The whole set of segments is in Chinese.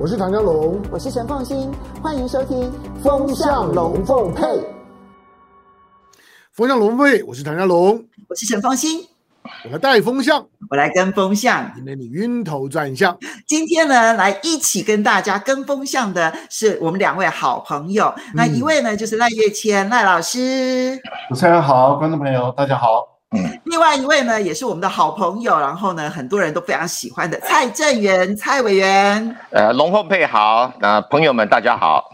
我是唐家龙，我是陈凤新，欢迎收听《风向龙凤配》。风向龙凤配，我是唐家龙，我是陈凤新。我来带风向，我来跟风向，今天你晕头转向。今天呢，来一起跟大家跟风向的是我们两位好朋友。嗯、那一位呢，就是赖月谦赖老师。主持人好，观众朋友大家好。嗯，另外一位呢，也是我们的好朋友，然后呢，很多人都非常喜欢的蔡正元蔡委员。呃，龙凤配好，那、呃、朋友们大家好。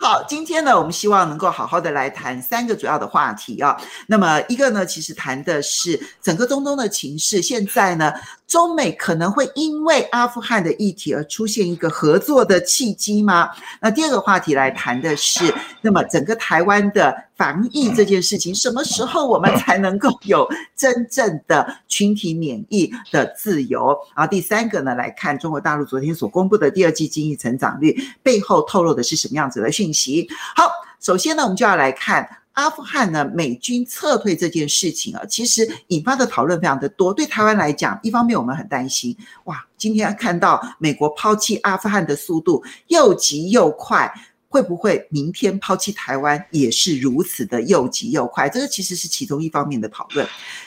好，今天呢，我们希望能够好好的来谈三个主要的话题啊。那么一个呢，其实谈的是整个中东的情势，现在呢。中美可能会因为阿富汗的议题而出现一个合作的契机吗？那第二个话题来谈的是，那么整个台湾的防疫这件事情，什么时候我们才能够有真正的群体免疫的自由？然后第三个呢，来看中国大陆昨天所公布的第二季经济成长率背后透露的是什么样子的讯息？好，首先呢，我们就要来看。阿富汗呢，美军撤退这件事情啊，其实引发的讨论非常的多。对台湾来讲，一方面我们很担心，哇，今天看到美国抛弃阿富汗的速度又急又快，会不会明天抛弃台湾也是如此的又急又快？这个其实是其中一方面的讨论。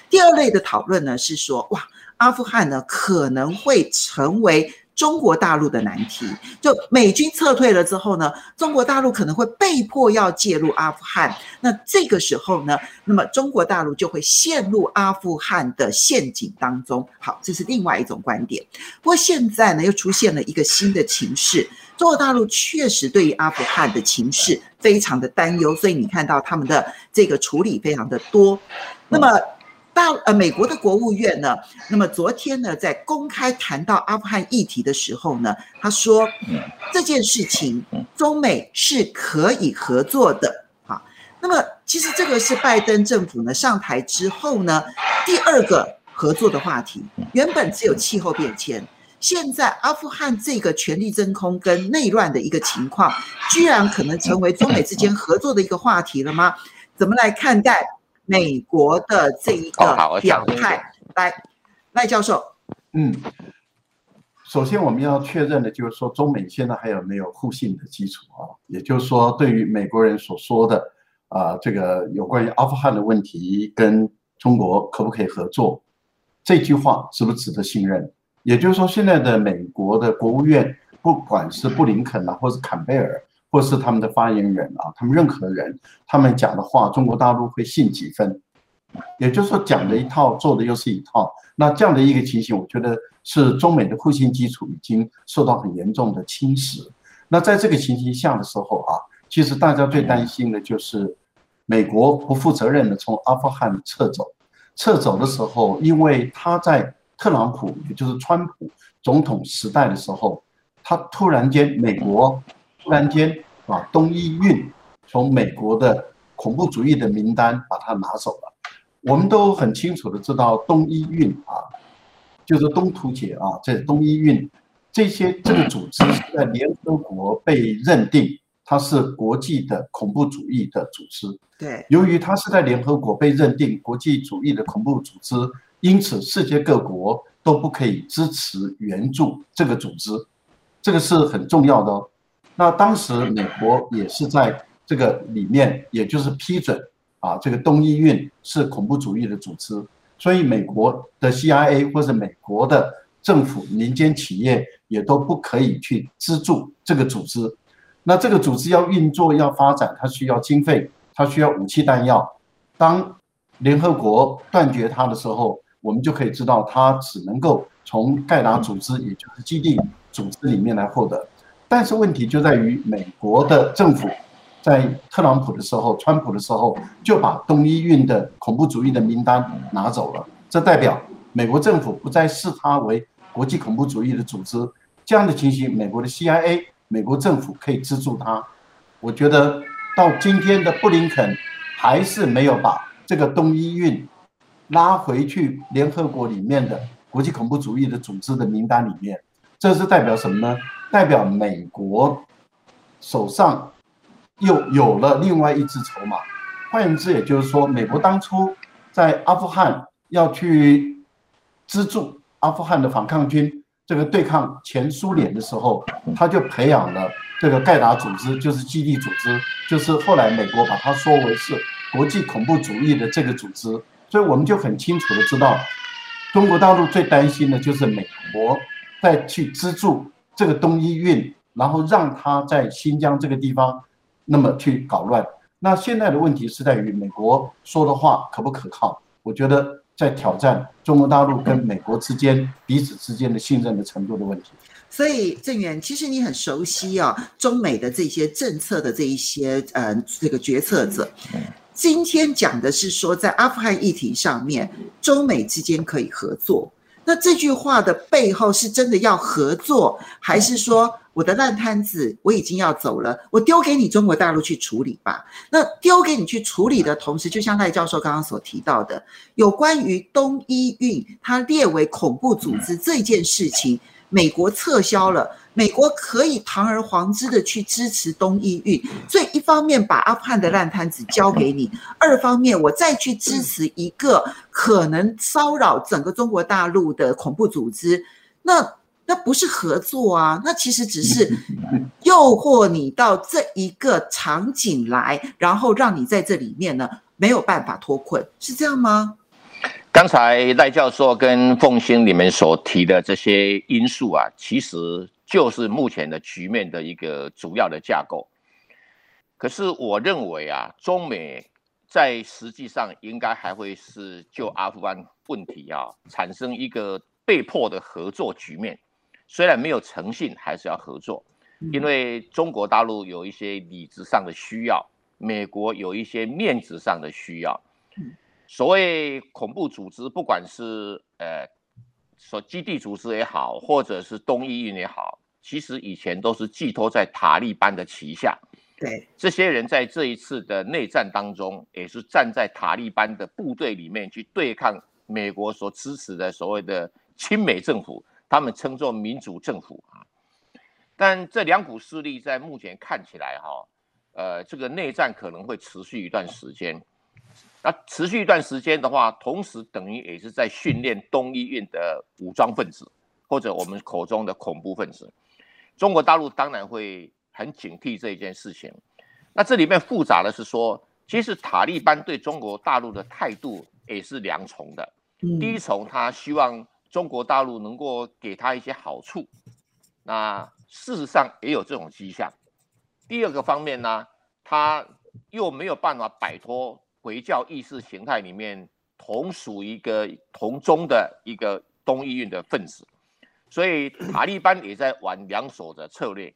第二类的讨论呢，是说，哇，阿富汗呢可能会成为。中国大陆的难题，就美军撤退了之后呢，中国大陆可能会被迫要介入阿富汗。那这个时候呢，那么中国大陆就会陷入阿富汗的陷阱当中。好，这是另外一种观点。不过现在呢，又出现了一个新的情势，中国大陆确实对于阿富汗的情势非常的担忧，所以你看到他们的这个处理非常的多。那么。大呃，美国的国务院呢，那么昨天呢，在公开谈到阿富汗议题的时候呢，他说这件事情中美是可以合作的啊。那么其实这个是拜登政府呢上台之后呢第二个合作的话题，原本只有气候变迁，现在阿富汗这个权力真空跟内乱的一个情况，居然可能成为中美之间合作的一个话题了吗？怎么来看待？美国的这一个表态，来，赖教授。嗯，首先我们要确认的就是说，中美现在还有没有互信的基础啊？也就是说，对于美国人所说的啊，这个有关于阿富汗的问题跟中国可不可以合作，这句话是不是值得信任？也就是说，现在的美国的国务院，不管是布林肯啊，或是坎贝尔。或是他们的发言人啊，他们任何人，他们讲的话，中国大陆会信几分？也就是说，讲的一套，做的又是一套。那这样的一个情形，我觉得是中美的互信基础已经受到很严重的侵蚀。那在这个情形下的时候啊，其实大家最担心的就是美国不负责任的从阿富汗撤走。撤走的时候，因为他在特朗普，也就是川普总统时代的时候，他突然间美国。突然间把东伊运从美国的恐怖主义的名单把它拿走了。我们都很清楚的知道，东伊运啊，就是东突厥啊，这东伊运这些这个组织是在联合国被认定它是国际的恐怖主义的组织。对，由于它是在联合国被认定国际主义的恐怖组织，因此世界各国都不可以支持援助这个组织，这个是很重要的哦。那当时美国也是在这个里面，也就是批准啊，这个东伊运是恐怖主义的组织，所以美国的 CIA 或者美国的政府、民间企业也都不可以去资助这个组织。那这个组织要运作、要发展，它需要经费，它需要武器弹药。当联合国断绝它的时候，我们就可以知道，它只能够从盖达组织，也就是基地组织里面来获得。但是问题就在于，美国的政府在特朗普的时候、川普的时候，就把东伊运的恐怖主义的名单拿走了。这代表美国政府不再视它为国际恐怖主义的组织。这样的情形，美国的 CIA、美国政府可以资助它。我觉得到今天的布林肯还是没有把这个东伊运拉回去联合国里面的国际恐怖主义的组织的名单里面。这是代表什么呢？代表美国手上又有了另外一支筹码。换言之，也就是说，美国当初在阿富汗要去资助阿富汗的反抗军，这个对抗前苏联的时候，他就培养了这个盖达组织，就是基地组织，就是后来美国把它说为是国际恐怖主义的这个组织。所以我们就很清楚的知道，中国大陆最担心的就是美国再去资助这个东伊运，然后让他在新疆这个地方那么去搞乱。那现在的问题是在于美国说的话可不可靠？我觉得在挑战中国大陆跟美国之间彼此之间的信任的程度的问题。所以郑源，其实你很熟悉啊，中美的这些政策的这一些呃这个决策者。今天讲的是说，在阿富汗议题上面，中美之间可以合作。那这句话的背后是真的要合作，还是说我的烂摊子我已经要走了，我丢给你中国大陆去处理吧？那丢给你去处理的同时，就像赖教授刚刚所提到的，有关于东伊运它列为恐怖组织这件事情，美国撤销了。美国可以堂而皇之的去支持东伊运，所以一方面把阿富汗的烂摊子交给你，二方面我再去支持一个可能骚扰整个中国大陆的恐怖组织，那那不是合作啊，那其实只是 诱惑你到这一个场景来，然后让你在这里面呢没有办法脱困，是这样吗？刚才赖教授跟凤兴你们所提的这些因素啊，其实。就是目前的局面的一个主要的架构。可是我认为啊，中美在实际上应该还会是就阿富汗问题啊，产生一个被迫的合作局面。虽然没有诚信，还是要合作，因为中国大陆有一些理智上的需要，美国有一些面子上的需要。所谓恐怖组织，不管是呃。说基地组织也好，或者是东伊运也好，其实以前都是寄托在塔利班的旗下。对，这些人在这一次的内战当中，也是站在塔利班的部队里面去对抗美国所支持的所谓的亲美政府，他们称作民主政府啊。但这两股势力在目前看起来，哈，呃，这个内战可能会持续一段时间。那持续一段时间的话，同时等于也是在训练东伊运的武装分子，或者我们口中的恐怖分子。中国大陆当然会很警惕这一件事情。那这里面复杂的是说，其实塔利班对中国大陆的态度也是两重的。第一重，他希望中国大陆能够给他一些好处，那事实上也有这种迹象。第二个方面呢，他又没有办法摆脱。回教意识形态里面同属一个同宗的一个东伊运的分子，所以塔利班也在玩两手的策略。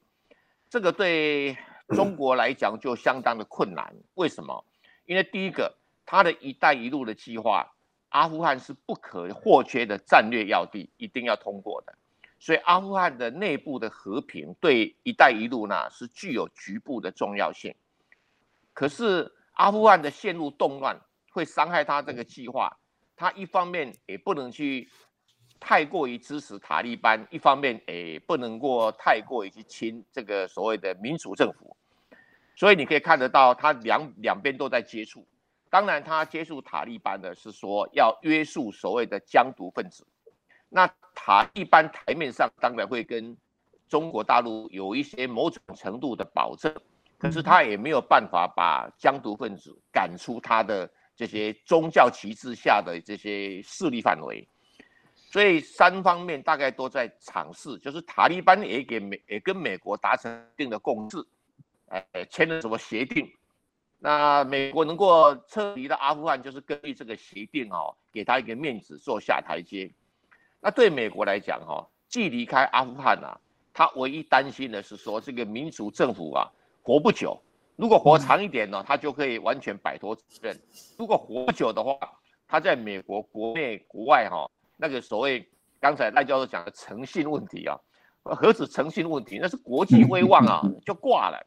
这个对中国来讲就相当的困难。为什么？因为第一个，他的一带一路的计划，阿富汗是不可或缺的战略要地，一定要通过的。所以阿富汗的内部的和平对一带一路呢是具有局部的重要性。可是。阿富汗的陷入动乱会伤害他这个计划，他一方面也不能去太过于支持塔利班，一方面也不能够太过于去亲这个所谓的民主政府，所以你可以看得到，他两两边都在接触。当然，他接触塔利班的是说要约束所谓的疆独分子，那塔利班台面上当然会跟中国大陆有一些某种程度的保证。可是他也没有办法把疆独分子赶出他的这些宗教旗帜下的这些势力范围，所以三方面大概都在尝试，就是塔利班也给美也跟美国达成一定的共识，哎，签了什么协定？那美国能够撤离到阿富汗，就是根据这个协定哦，给他一个面子做下台阶。那对美国来讲哈，既离开阿富汗啊，他唯一担心的是说这个民主政府啊。活不久，如果活长一点呢，他就可以完全摆脱责任；如果活不久的话，他在美国国内国外哈，那个所谓刚才赖教授讲的诚信问题啊，何止诚信问题，那是国际威望啊，就挂了。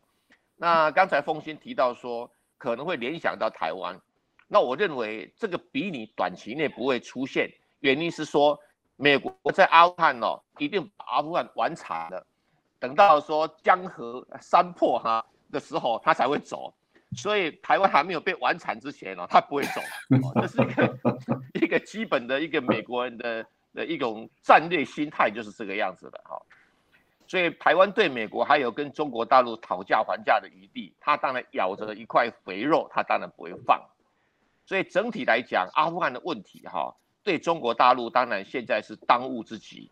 那刚才凤馨提到说可能会联想到台湾，那我认为这个比你短期内不会出现，原因是说美国在阿富汗哦，一定把阿富汗玩惨了。等到说江河山破哈的时候，他才会走，所以台湾还没有被完产之前哦，他不会走，这是一个一个基本的一个美国人的的一种战略心态就是这个样子的哈。所以台湾对美国还有跟中国大陆讨价还价的余地，他当然咬着一块肥肉，他当然不会放。所以整体来讲，阿富汗的问题哈，对中国大陆当然现在是当务之急。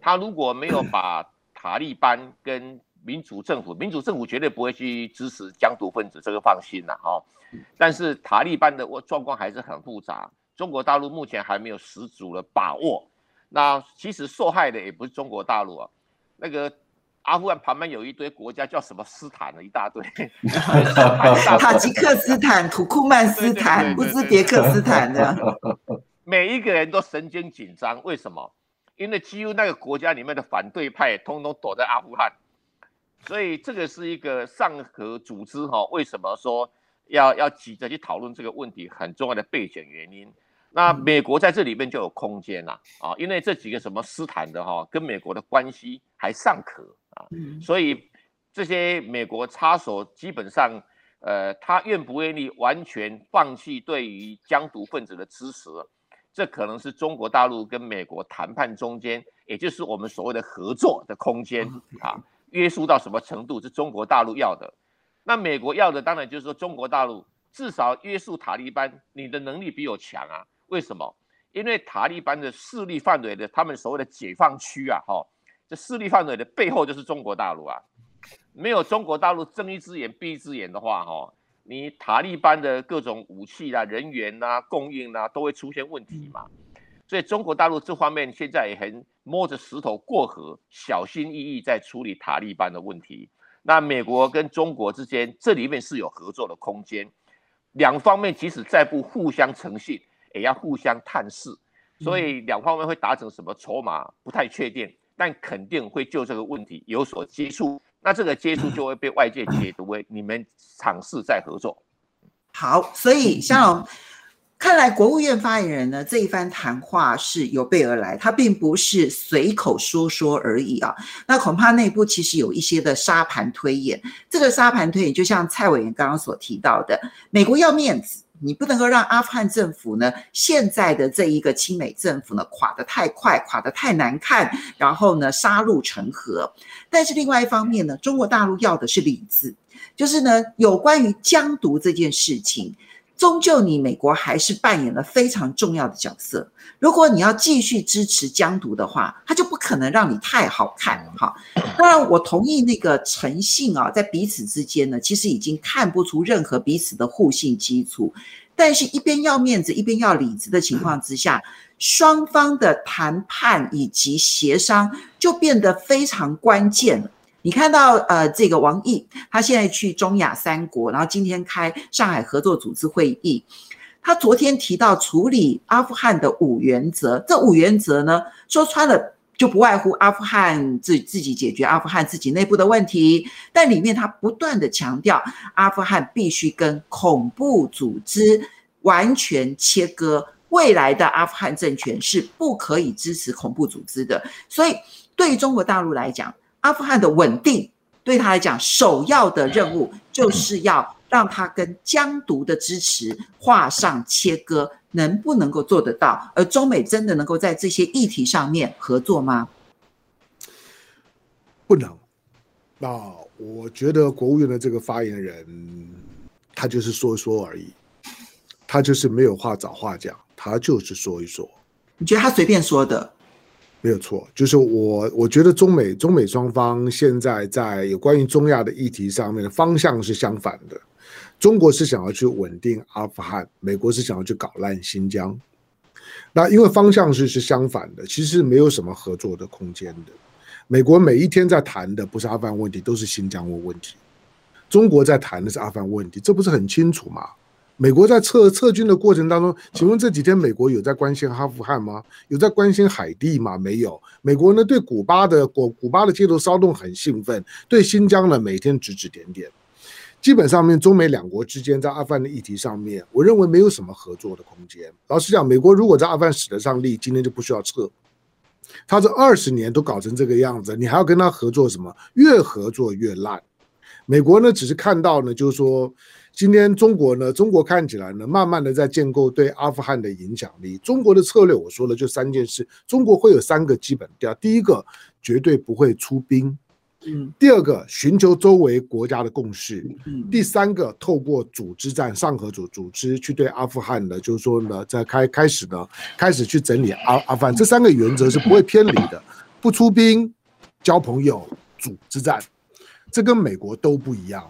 他如果没有把塔利班跟民主政府，民主政府绝对不会去支持疆独分子，这个放心了哈。但是塔利班的状况还是很复杂，中国大陆目前还没有十足的把握。那其实受害的也不是中国大陆啊。那个阿富汗旁边有一堆国家，叫什么斯坦的一大堆，塔吉克斯坦、土库曼斯坦、乌兹别克斯坦的，每一个人都神经紧张。为什么？因为几乎那个国家里面的反对派通通躲在阿富汗，所以这个是一个上合组织哈。为什么说要要急着去讨论这个问题？很重要的背景原因。那美国在这里面就有空间啦，啊，因为这几个什么斯坦的哈，跟美国的关系还尚可啊，所以这些美国插手基本上，呃，他愿不愿意完全放弃对于疆独分子的支持，这可能是中国大陆跟美国谈判中间，也就是我们所谓的合作的空间啊，约束到什么程度是中国大陆要的，那美国要的当然就是说中国大陆至少约束塔利班，你的能力比我强啊。为什么？因为塔利班的势力范围的，他们所谓的解放区啊，哈，这势力范围的背后就是中国大陆啊。没有中国大陆睁一只眼闭一只眼的话，哈，你塔利班的各种武器啊、人员啊、供应啊，都会出现问题嘛。所以中国大陆这方面现在也很摸着石头过河，小心翼翼在处理塔利班的问题。那美国跟中国之间，这里面是有合作的空间，两方面即使再不互相诚信。也要互相探视，所以两方面会达成什么筹码不太确定，但肯定会就这个问题有所接触。那这个接触就会被外界解读为你们尝试在合作。好，所以像看来国务院发言人呢这一番谈话是有备而来，他并不是随口说说而已啊。那恐怕内部其实有一些的沙盘推演。这个沙盘推演就像蔡委员刚刚所提到的，美国要面子。你不能够让阿富汗政府呢，现在的这一个亲美政府呢，垮得太快，垮得太难看，然后呢，杀戮成河。但是另外一方面呢，中国大陆要的是理智，就是呢，有关于疆独这件事情。终究，你美国还是扮演了非常重要的角色。如果你要继续支持疆独的话，他就不可能让你太好看哈。当然，我同意那个诚信啊，在彼此之间呢，其实已经看不出任何彼此的互信基础。但是，一边要面子，一边要里子的情况之下，双方的谈判以及协商就变得非常关键了。你看到呃，这个王毅他现在去中亚三国，然后今天开上海合作组织会议。他昨天提到处理阿富汗的五原则，这五原则呢，说穿了就不外乎阿富汗自自己解决阿富汗自己内部的问题，但里面他不断的强调，阿富汗必须跟恐怖组织完全切割，未来的阿富汗政权是不可以支持恐怖组织的。所以对于中国大陆来讲，阿富汗的稳定对他来讲，首要的任务就是要让他跟疆独的支持画上切割，能不能够做得到？而中美真的能够在这些议题上面合作吗？不能。那我觉得国务院的这个发言人，他就是说说而已，他就是没有话找话讲，他就是说一说。你觉得他随便说的？没有错，就是我，我觉得中美中美双方现在在有关于中亚的议题上面的方向是相反的。中国是想要去稳定阿富汗，美国是想要去搞烂新疆。那因为方向是是相反的，其实没有什么合作的空间的。美国每一天在谈的不是阿富汗问题，都是新疆的问题。中国在谈的是阿富汗问题，这不是很清楚吗？美国在撤撤军的过程当中，请问这几天美国有在关心阿富汗吗？有在关心海地吗？没有。美国呢，对古巴的古古巴的街头骚动很兴奋，对新疆呢每天指指点点。基本上面中美两国之间在阿富汗的议题上面，我认为没有什么合作的空间。老实讲，美国如果在阿富汗使得上力，今天就不需要撤。他这二十年都搞成这个样子，你还要跟他合作什么？越合作越烂。美国呢，只是看到呢，就是说，今天中国呢，中国看起来呢，慢慢的在建构对阿富汗的影响力。中国的策略，我说了就三件事，中国会有三个基本调：第一个，绝对不会出兵；嗯，第二个，寻求周围国家的共识；嗯，第三个，透过组织战、上合组组织去对阿富汗的，就是说呢，在开开始呢，开始去整理阿阿富汗。这三个原则是不会偏离的：不出兵、交朋友、组织战。这跟美国都不一样。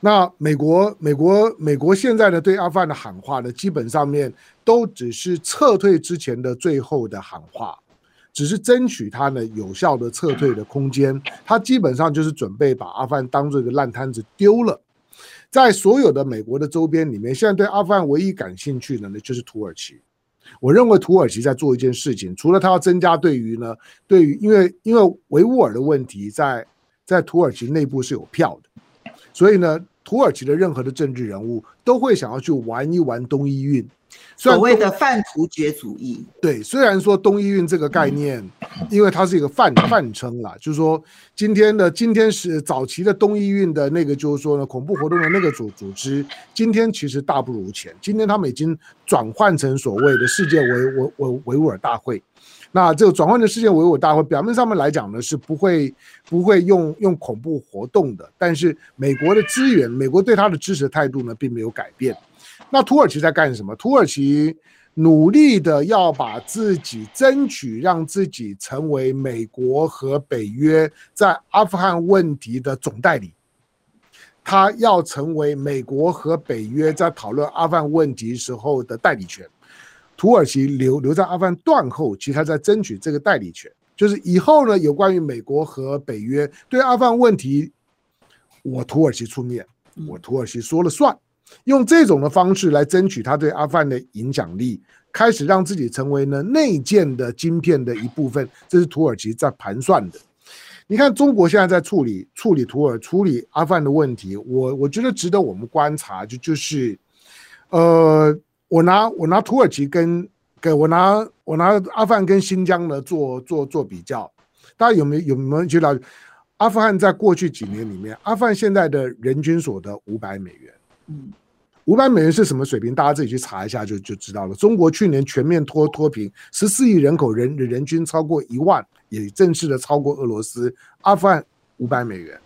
那美国、美国、美国现在呢，对阿富汗的喊话呢，基本上面都只是撤退之前的最后的喊话，只是争取他呢有效的撤退的空间。他基本上就是准备把阿富汗当做一个烂摊子丢了。在所有的美国的周边里面，现在对阿富汗唯一感兴趣的呢，就是土耳其。我认为土耳其在做一件事情，除了他要增加对于呢，对于因为因为维吾尔的问题在。在土耳其内部是有票的，所以呢，土耳其的任何的政治人物都会想要去玩一玩东伊运，所谓的泛突厥主义。对，虽然说东伊运这个概念，因为它是一个泛泛称啦，就是说今天的今天是早期的东伊运的那个，就是说呢，恐怖活动的那个组组织，今天其实大不如前，今天他们已经转换成所谓的世界维维维维吾尔大会。那这个转换的世界维吾尔大会，表面上面来讲呢，是不会不会用用恐怖活动的，但是美国的资源，美国对他的支持态度呢，并没有改变。那土耳其在干什么？土耳其努力的要把自己争取，让自己成为美国和北约在阿富汗问题的总代理，他要成为美国和北约在讨论阿富汗问题时候的代理权。土耳其留留在阿富汗断后，其实他在争取这个代理权，就是以后呢，有关于美国和北约对阿富汗问题，我土耳其出面，我土耳其说了算，用这种的方式来争取他对阿富汗的影响力，开始让自己成为呢内建的晶片的一部分，这是土耳其在盘算的。你看中国现在在处理处理土耳处理阿富汗的问题，我我觉得值得我们观察，就就是，呃。我拿我拿土耳其跟跟我拿我拿阿富汗跟新疆呢做做做比较，大家有没有有没有知道？阿富汗在过去几年里面，阿富汗现在的人均所得五百美元，嗯，五百美元是什么水平？大家自己去查一下就就知道了。中国去年全面脱脱贫，十四亿人口人人均超过一万，也正式的超过俄罗斯。阿富汗五百美元。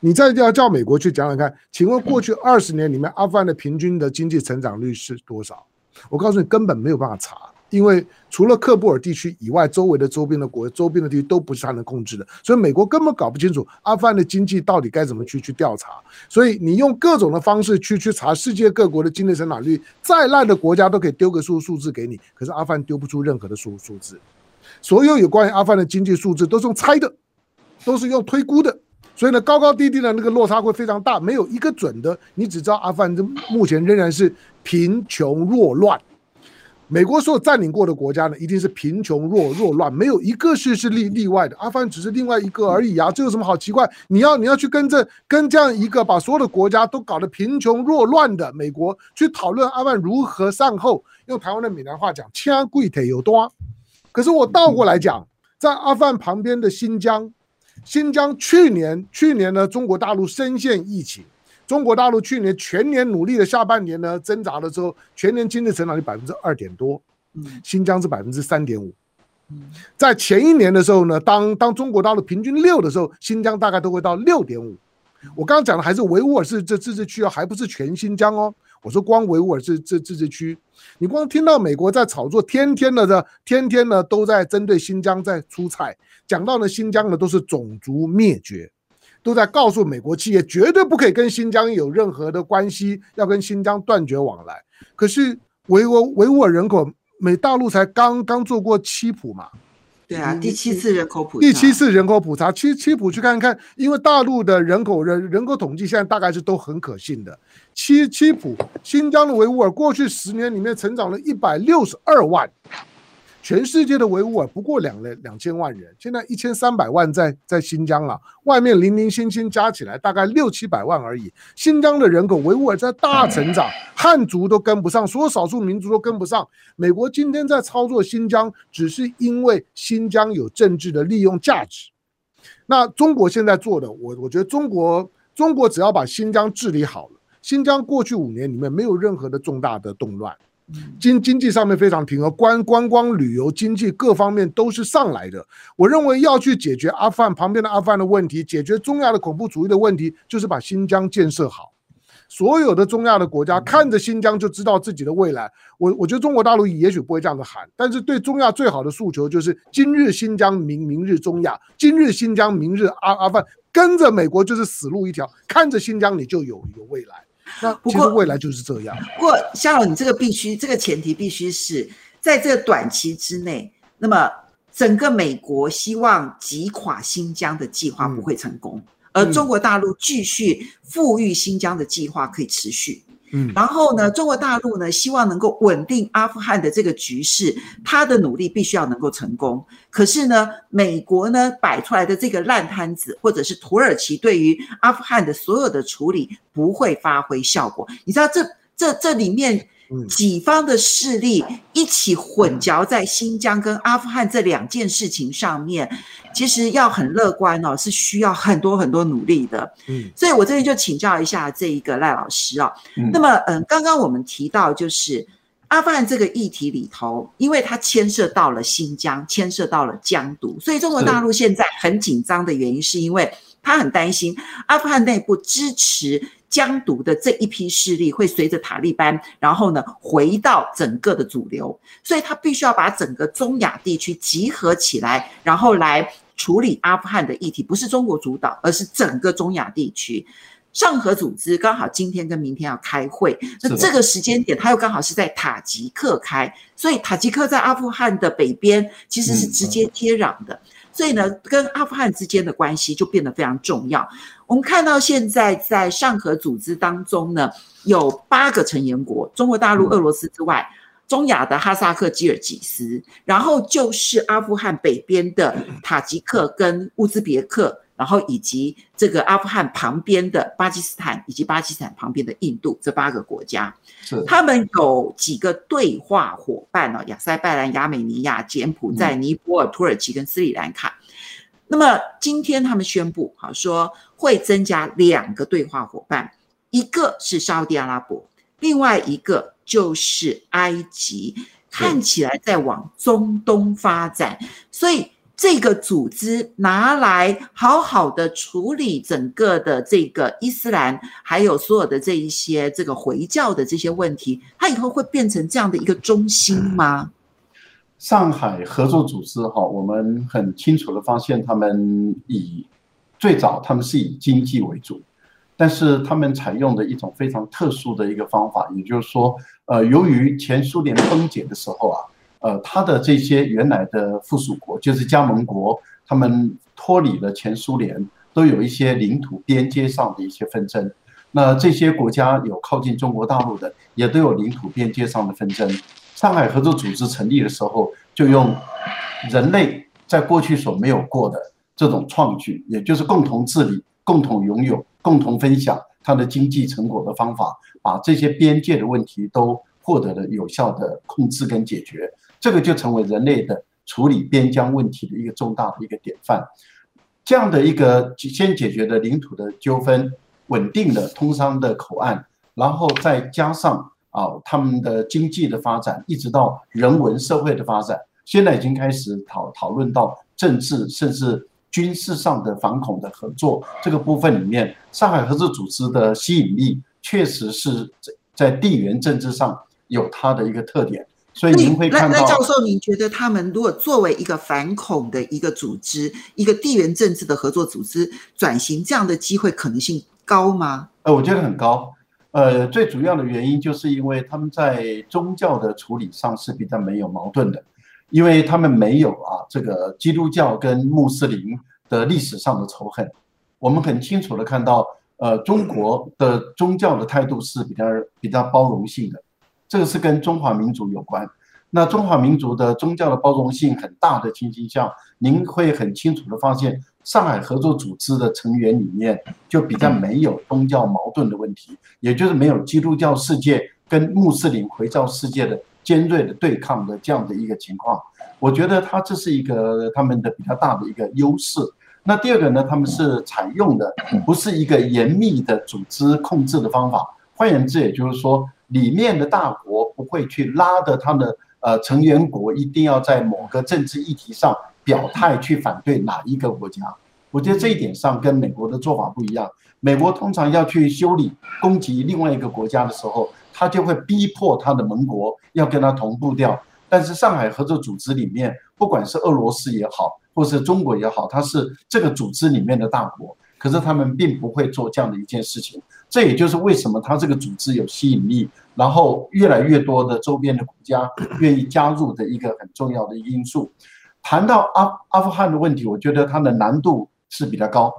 你再要叫美国去讲讲看，请问过去二十年里面，阿富汗的平均的经济成长率是多少？我告诉你，根本没有办法查，因为除了喀布尔地区以外，周围的周边的国、周边的地区都不是他能控制的，所以美国根本搞不清楚阿富汗的经济到底该怎么去去调查。所以你用各种的方式去去查世界各国的经济成长率，再烂的国家都可以丢个数数字给你，可是阿富汗丢不出任何的数数字。所有有关于阿富汗的经济数字都是用猜的，都是用推估的。所以呢，高高低低的那个落差会非常大，没有一个准的。你只知道阿富汗目前仍然是贫穷弱乱。美国所有占领过的国家呢，一定是贫穷弱弱乱，没有一个是是例例外的。阿富汗只是另外一个而已啊，这有什么好奇怪？你要你要去跟这跟这样一个把所有的国家都搞得贫穷弱乱的美国去讨论阿富汗如何善后，用台湾的闽南话讲，枪贵腿有多。可是我倒过来讲，在阿富汗旁边的新疆。新疆去年去年呢，中国大陆深陷疫情。中国大陆去年全年努力的下半年呢，挣扎了之后，全年经济成长率百分之二点多。新疆是百分之三点五。在前一年的时候呢，当当中国大陆平均六的时候，新疆大概都会到六点五。我刚刚讲的还是维吾尔自治自治区哦，还不是全新疆哦。我说光维吾尔自自自治区，你光听到美国在炒作，天天的的天天呢都在针对新疆在出菜。讲到呢，新疆呢都是种族灭绝，都在告诉美国企业绝对不可以跟新疆有任何的关系，要跟新疆断绝往来。可是维吾维吾尔人口，美大陆才刚刚做过七普嘛？对啊，第七次人口普第七次人口普查，七七普去看看，因为大陆的人口人人口统计现在大概是都很可信的。七七普，新疆的维吾尔过去十年里面成长了一百六十二万。全世界的维吾尔不过两两千万人，现在一千三百万在在新疆啊，外面零零星星加起来大概六七百万而已。新疆的人口维吾尔在大成长，汉族都跟不上，所有少数民族都跟不上。美国今天在操作新疆，只是因为新疆有政治的利用价值。那中国现在做的，我我觉得中国。中国只要把新疆治理好了，新疆过去五年里面没有任何的重大的动乱，经经济上面非常平和，观观光旅游经济各方面都是上来的。我认为要去解决阿富汗旁边的阿富汗的问题，解决中亚的恐怖主义的问题，就是把新疆建设好。所有的中亚的国家看着新疆就知道自己的未来。我我觉得中国大陆也许不会这样子喊，但是对中亚最好的诉求就是今日新疆，明明日中亚，今日新疆，明日阿阿富汗，跟着美国就是死路一条。看着新疆你就有有未来。那不过未来就是这样。不过肖老，你这个必须这个前提必须是在这个短期之内，那么整个美国希望击垮新疆的计划不会成功。嗯而中国大陆继续富裕新疆的计划可以持续，嗯，然后呢，中国大陆呢希望能够稳定阿富汗的这个局势，他的努力必须要能够成功。可是呢，美国呢摆出来的这个烂摊子，或者是土耳其对于阿富汗的所有的处理不会发挥效果。你知道这这这里面。几方的势力一起混淆在新疆跟阿富汗这两件事情上面，其实要很乐观哦，是需要很多很多努力的。嗯，所以我这边就请教一下这一个赖老师哦。那么，嗯，刚刚我们提到就是阿富汗这个议题里头，因为它牵涉到了新疆，牵涉到了疆独，所以中国大陆现在很紧张的原因是因为他很担心阿富汗内部支持。疆独的这一批势力会随着塔利班，然后呢回到整个的主流，所以他必须要把整个中亚地区集合起来，然后来处理阿富汗的议题，不是中国主导，而是整个中亚地区。上合组织刚好今天跟明天要开会，那这个时间点他又刚好是在塔吉克开，所以塔吉克在阿富汗的北边其实是直接接壤的。所以呢，跟阿富汗之间的关系就变得非常重要。我们看到现在在上合组织当中呢，有八个成员国，中国大陆、俄罗斯之外，中亚的哈萨克、吉尔吉斯，然后就是阿富汗北边的塔吉克跟乌兹别克。然后以及这个阿富汗旁边的巴基斯坦，以及巴基斯坦旁边的印度这八个国家，是他们有几个对话伙伴呢？亚塞拜然、亚美尼亚、柬埔寨、尼泊尔、土耳其跟斯里兰卡。那么今天他们宣布，好说会增加两个对话伙伴，一个是沙乌地阿拉伯，另外一个就是埃及，看起来在往中东发展，所以。这个组织拿来好好的处理整个的这个伊斯兰，还有所有的这一些这个回教的这些问题，它以后会变成这样的一个中心吗？上海合作组织哈，我们很清楚的发现，他们以最早他们是以经济为主，但是他们采用的一种非常特殊的一个方法，也就是说，呃，由于前苏联崩解的时候啊。呃，他的这些原来的附属国，就是加盟国，他们脱离了前苏联，都有一些领土边界上的一些纷争。那这些国家有靠近中国大陆的，也都有领土边界上的纷争。上海合作组织成立的时候，就用人类在过去所没有过的这种创举，也就是共同治理、共同拥有、共同分享它的经济成果的方法，把这些边界的问题都获得了有效的控制跟解决。这个就成为人类的处理边疆问题的一个重大的一个典范。这样的一个先解决的领土的纠纷，稳定的通商的口岸，然后再加上啊他们的经济的发展，一直到人文社会的发展，现在已经开始讨讨论到政治甚至军事上的反恐的合作这个部分里面，上海合作组织的吸引力确实是在地缘政治上有它的一个特点。所以您会看到，那教授，您觉得他们如果作为一个反恐的一个组织，一个地缘政治的合作组织转型，这样的机会可能性高吗？呃，我觉得很高。呃，最主要的原因就是因为他们在宗教的处理上是比较没有矛盾的，因为他们没有啊这个基督教跟穆斯林的历史上的仇恨。我们很清楚的看到，呃，中国的宗教的态度是比较比较包容性的。这个是跟中华民族有关，那中华民族的宗教的包容性很大的情形下，您会很清楚的发现，上海合作组织的成员里面就比较没有宗教矛盾的问题，也就是没有基督教世界跟穆斯林回教世界的尖锐的对抗的这样的一个情况。我觉得他这是一个他们的比较大的一个优势。那第二个呢，他们是采用的不是一个严密的组织控制的方法。换言之，也就是说，里面的大国不会去拉的他的呃成员国一定要在某个政治议题上表态去反对哪一个国家。我觉得这一点上跟美国的做法不一样。美国通常要去修理攻击另外一个国家的时候，他就会逼迫他的盟国要跟他同步掉。但是上海合作组织里面，不管是俄罗斯也好，或是中国也好，它是这个组织里面的大国，可是他们并不会做这样的一件事情。这也就是为什么它这个组织有吸引力，然后越来越多的周边的国家 愿意加入的一个很重要的因素。谈到阿阿富汗的问题，我觉得它的难度是比较高，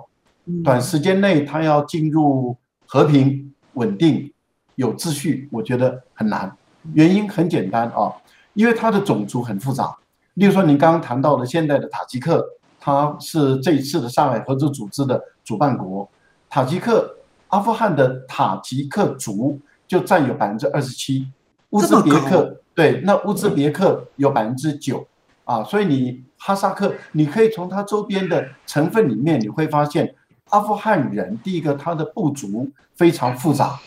短时间内它要进入和平、稳定、有秩序，我觉得很难。原因很简单啊。因为它的种族很复杂，例如说您刚刚谈到的现在的塔吉克，它是这一次的上海合作组织的主办国。塔吉克，阿富汗的塔吉克族就占有百分之二十七，乌兹别克对，那乌兹别克有百分之九啊，所以你哈萨克，你可以从它周边的成分里面，你会发现阿富汗人第一个他的部族非常复杂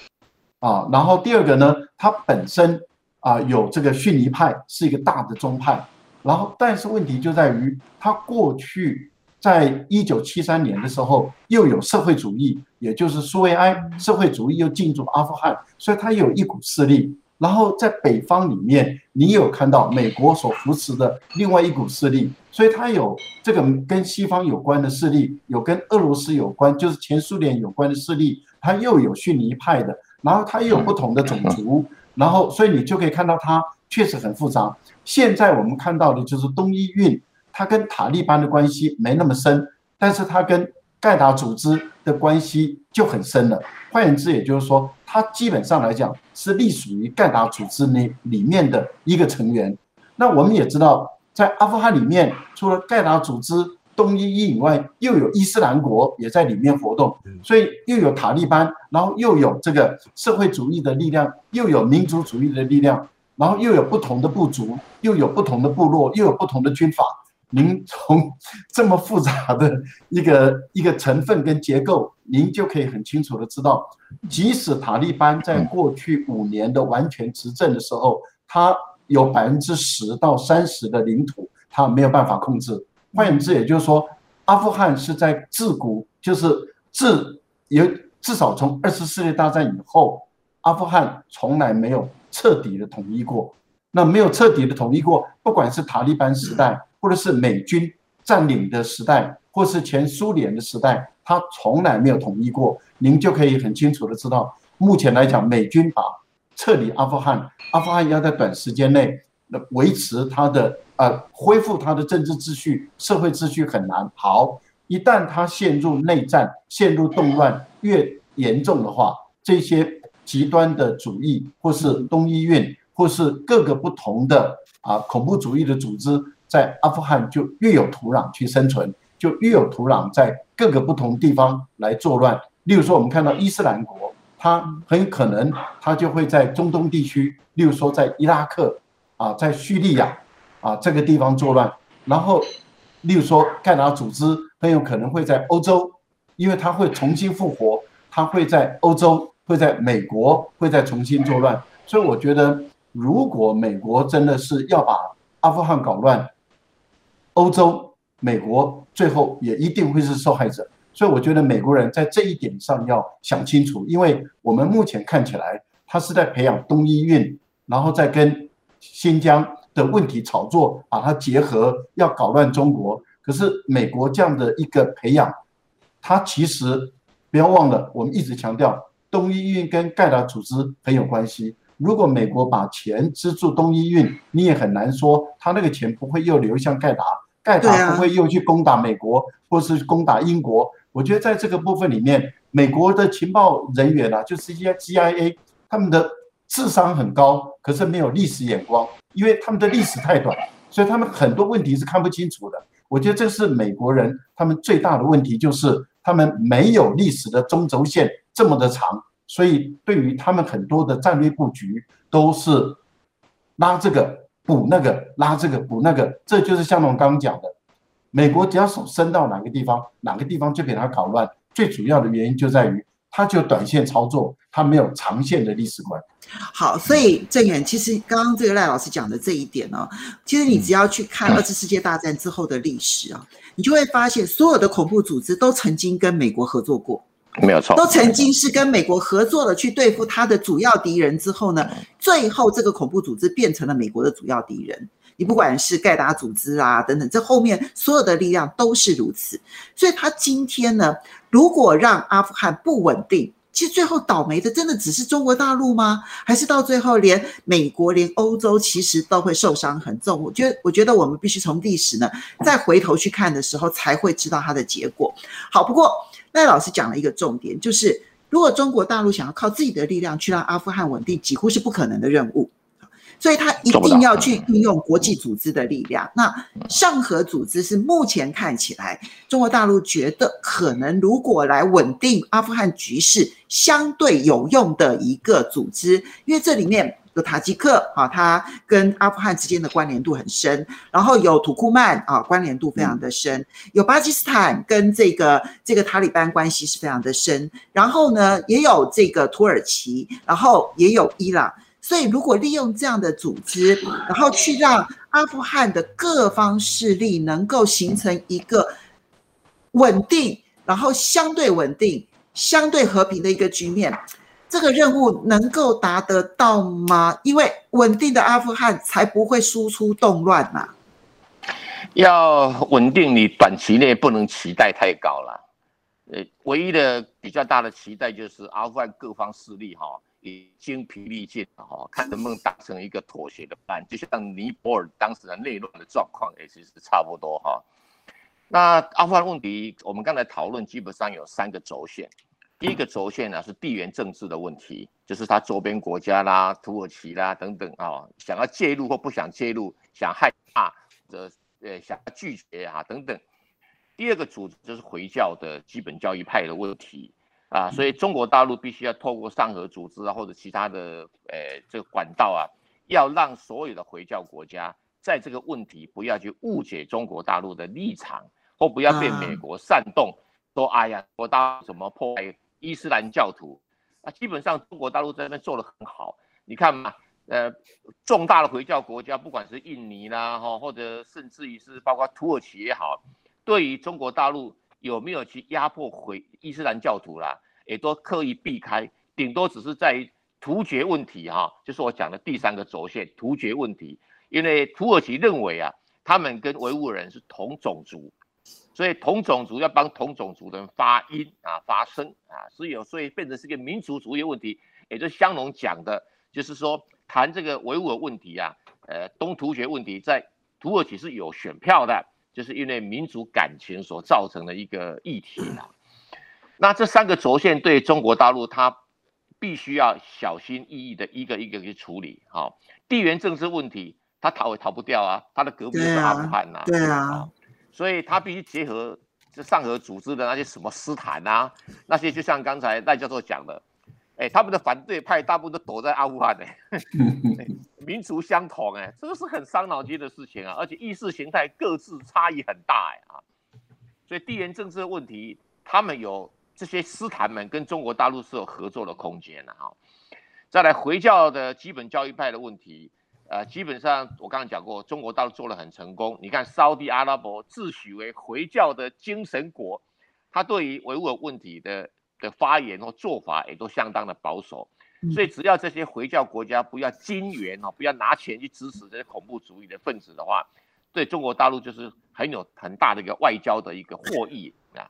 啊，然后第二个呢，它本身。啊，有这个逊尼派是一个大的宗派，然后但是问题就在于，他过去在一九七三年的时候又有社会主义，也就是苏维埃社会主义又进驻阿富汗，所以它有一股势力。然后在北方里面，你有看到美国所扶持的另外一股势力，所以它有这个跟西方有关的势力，有跟俄罗斯有关，就是前苏联有关的势力，它又有逊尼派的，然后它又有不同的种族。然后，所以你就可以看到它确实很复杂。现在我们看到的就是东伊运，它跟塔利班的关系没那么深，但是他跟盖达组织的关系就很深了。换言之，也就是说，他基本上来讲是隶属于盖达组织那里面的一个成员。那我们也知道，在阿富汗里面，除了盖达组织。东伊伊以外，又有伊斯兰国也在里面活动，所以又有塔利班，然后又有这个社会主义的力量，又有民族主义的力量，然后又有不同的部族，又有不同的部落，又有不同的军阀。您从这么复杂的一个 一个成分跟结构，您就可以很清楚的知道，即使塔利班在过去五年的完全执政的时候，它有百分之十到三十的领土，它没有办法控制。换言之，也就是说，阿富汗是在自古就是自有至少从二次世界大战以后，阿富汗从来没有彻底的统一过。那没有彻底的统一过，不管是塔利班时代，或者是美军占领的时代，或是前苏联的时代，它从来没有统一过。您就可以很清楚的知道，目前来讲，美军把撤离阿富汗，阿富汗要在短时间内维持它的。呃，恢复它的政治秩序、社会秩序很难。好，一旦它陷入内战、陷入动乱越严重的话，这些极端的主义，或是东伊运，或是各个不同的啊恐怖主义的组织，在阿富汗就越有土壤去生存，就越有土壤在各个不同地方来作乱。例如说，我们看到伊斯兰国，它很可能它就会在中东地区，例如说在伊拉克啊，在叙利亚。啊，这个地方作乱，然后，例如说盖达组织很有可能会在欧洲，因为它会重新复活，它会在欧洲，会在美国，会再重新作乱。所以我觉得，如果美国真的是要把阿富汗搞乱，欧洲、美国最后也一定会是受害者。所以我觉得美国人在这一点上要想清楚，因为我们目前看起来，他是在培养东伊运，然后再跟新疆。的问题炒作，把它结合，要搞乱中国。可是美国这样的一个培养，它其实不要忘了，我们一直强调东伊运跟盖达组织很有关系。如果美国把钱资助东伊运，你也很难说他那个钱不会又流向盖达，盖达不会又去攻打美国，或是攻打英国。我觉得在这个部分里面，美国的情报人员啊，就是一些 CIA，他们的智商很高，可是没有历史眼光。因为他们的历史太短，所以他们很多问题是看不清楚的。我觉得这是美国人他们最大的问题，就是他们没有历史的中轴线这么的长，所以对于他们很多的战略布局都是拉这个补那个，拉这个补那个。这就是像我刚刚讲的，美国只要手伸到哪个地方，哪个地方就给他搞乱。最主要的原因就在于，他就短线操作，他没有长线的历史观。好，所以郑远，其实刚刚这个赖老师讲的这一点呢、哦，其实你只要去看二次世界大战之后的历史啊，你就会发现，所有的恐怖组织都曾经跟美国合作过，没有错，都曾经是跟美国合作了去对付他的主要敌人之后呢，最后这个恐怖组织变成了美国的主要敌人。你不管是盖达组织啊等等，这后面所有的力量都是如此。所以他今天呢，如果让阿富汗不稳定，其实最后倒霉的真的只是中国大陆吗？还是到最后连美国、连欧洲其实都会受伤很重？我觉得，我觉得我们必须从历史呢再回头去看的时候，才会知道它的结果。好，不过赖老师讲了一个重点，就是如果中国大陆想要靠自己的力量去让阿富汗稳定，几乎是不可能的任务。所以他一定要去运用国际组织的力量。那上合组织是目前看起来，中国大陆觉得可能如果来稳定阿富汗局势相对有用的一个组织，因为这里面有塔吉克啊，它跟阿富汗之间的关联度很深；然后有土库曼啊，关联度非常的深；有巴基斯坦跟这个这个塔利班关系是非常的深；然后呢，也有这个土耳其，然后也有伊朗。所以，如果利用这样的组织，然后去让阿富汗的各方势力能够形成一个稳定，然后相对稳定、相对和平的一个局面，这个任务能够达得到吗？因为稳定的阿富汗才不会输出动乱呐。要稳定，你短期内不能期待太高了。呃，唯一的比较大的期待就是阿富汗各方势力哈。已经疲力尽了哈，看能不能达成一个妥协的办，就像尼泊尔当时的内乱的状况也其实差不多哈。那阿富汗问题，我们刚才讨论基本上有三个轴线。第一个轴线呢是地缘政治的问题，就是它周边国家啦、土耳其啦等等啊，想要介入或不想介入，想害怕的呃想要拒绝啊等等。第二个组织就是回教的基本教义派的问题。啊，所以中国大陆必须要透过上合组织啊，或者其他的呃这个管道啊，要让所有的回教国家在这个问题不要去误解中国大陆的立场，或不要被美国煽动说哎呀，我大陆怎么破坏伊斯兰教徒？啊，基本上中国大陆在那边做的很好。你看嘛，呃，重大的回教国家，不管是印尼啦，哈，或者甚至于是包括土耳其也好，对于中国大陆。有没有去压迫回伊斯兰教徒啦？也都刻意避开，顶多只是在于突厥问题哈，就是我讲的第三个轴线突厥问题。因为土耳其认为啊，他们跟维吾尔人是同种族，所以同种族要帮同种族的人发音啊发声啊，所以有所以变成是一个民族主义问题。也就香农讲的，就是说谈这个维吾尔问题啊，呃东突厥问题在土耳其是有选票的。就是因为民族感情所造成的一个议题啦。那这三个轴线对中国大陆，它必须要小心翼翼的一个一个去处理。好，地缘政治问题，它逃也逃不掉啊，它的隔壁是阿富汗呐。对啊。所以它必须结合这上合组织的那些什么斯坦啊，那些就像刚才赖教授讲的。哎，他们的反对派大部分都躲在阿富汗呢，民族相同哎，这个是很伤脑筋的事情啊，而且意识形态各自差异很大哎啊，所以地缘政治的问题，他们有这些斯坦们跟中国大陆是有合作的空间的哈。再来回教的基本教义派的问题，呃，基本上我刚刚讲过，中国大陆做得很成功。你看沙乌地阿拉伯自诩为回教的精神国，他对于维吾尔问题的。的发言或做法也都相当的保守，所以只要这些回教国家不要金援哦，不要拿钱去支持这些恐怖主义的分子的话，对中国大陆就是很有很大的一个外交的一个获益啊。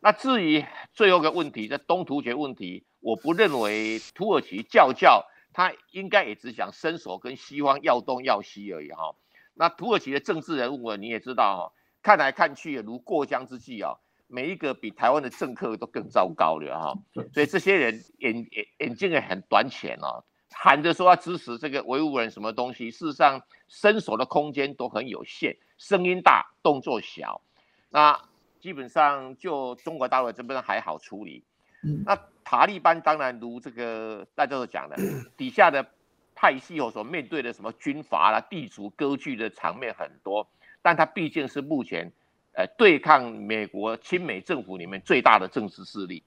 那至于最后一个问题，在东突厥问题，我不认为土耳其教教他应该也只想伸手跟西方要东要西而已哈。那土耳其的政治人物你也知道哈，看来看去如过江之鲫啊。每一个比台湾的政客都更糟糕了哈，所以这些人眼眼眼睛也很短浅哦，喊着说要支持这个维吾尔人什么东西，事实上伸手的空间都很有限，声音大，动作小，那基本上就中国大陆这边还好处理，那塔利班当然如这个大家都讲的，底下的派系哦所面对的什么军阀啦、地主割据的场面很多，但他毕竟是目前。呃，对抗美国亲美政府里面最大的政治势力。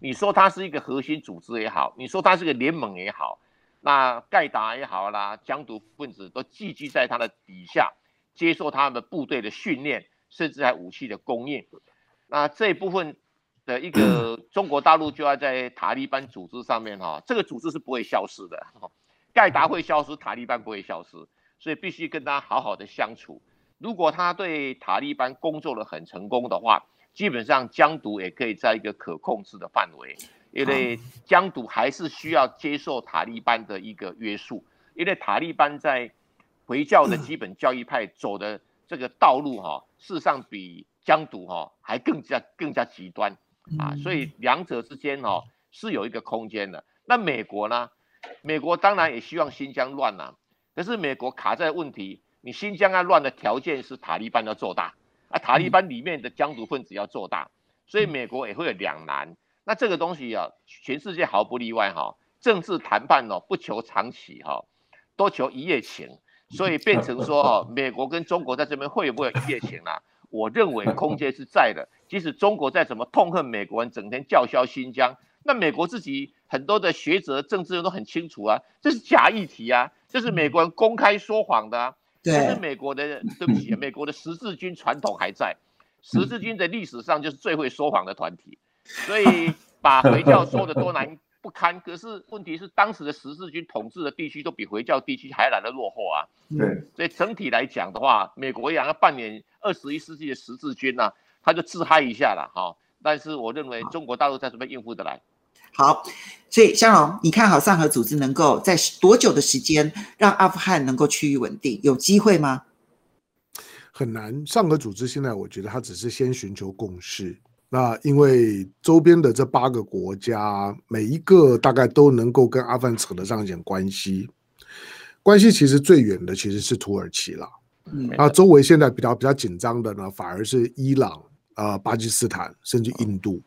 你说它是一个核心组织也好，你说它是个联盟也好，那盖达也好啦，疆独分子都寄居在它的底下，接受他们部队的训练，甚至还武器的供应。那这一部分的一个 中国大陆就要在塔利班组织上面哈，这个组织是不会消失的，盖达会消失，塔利班不会消失，所以必须跟他好好的相处。如果他对塔利班工作的很成功的话，基本上疆独也可以在一个可控制的范围，因为疆独还是需要接受塔利班的一个约束，因为塔利班在回教的基本教义派走的这个道路哈，事实上比疆独哈还更加更加极端啊，所以两者之间哈是有一个空间的。那美国呢？美国当然也希望新疆乱了，可是美国卡在问题。你新疆要乱的条件是塔利班要做大啊，塔利班里面的疆独分子要做大，所以美国也会有两难。那这个东西啊，全世界毫不例外哈，政治谈判哦不求长期哈，都求一夜情，所以变成说哦，美国跟中国在这边会不会有一夜情啊？我认为空间是在的。即使中国再怎么痛恨美国人，整天叫嚣新疆，那美国自己很多的学者、政治人都很清楚啊，这是假议题啊，这是美国人公开说谎的啊。但是美国的，对不起，美国的十字军传统还在，十字军的历史上就是最会说谎的团体，所以把回教说的多难不堪。可是问题是，当时的十字军统治的地区都比回教地区还来的落后啊。对，所以整体来讲的话，美国也要扮演二十一世纪的十字军呢、啊，他就自嗨一下了哈。但是我认为中国大陆在准备应付得来。好，所以香龙，你看好上合组织能够在多久的时间让阿富汗能够趋于稳定？有机会吗？很难。上合组织现在我觉得它只是先寻求共识。那因为周边的这八个国家，每一个大概都能够跟阿富汗扯得上一点关系。关系其实最远的其实是土耳其了。嗯，那周围现在比较比较紧张的呢，反而是伊朗、啊、呃、巴基斯坦，甚至印度。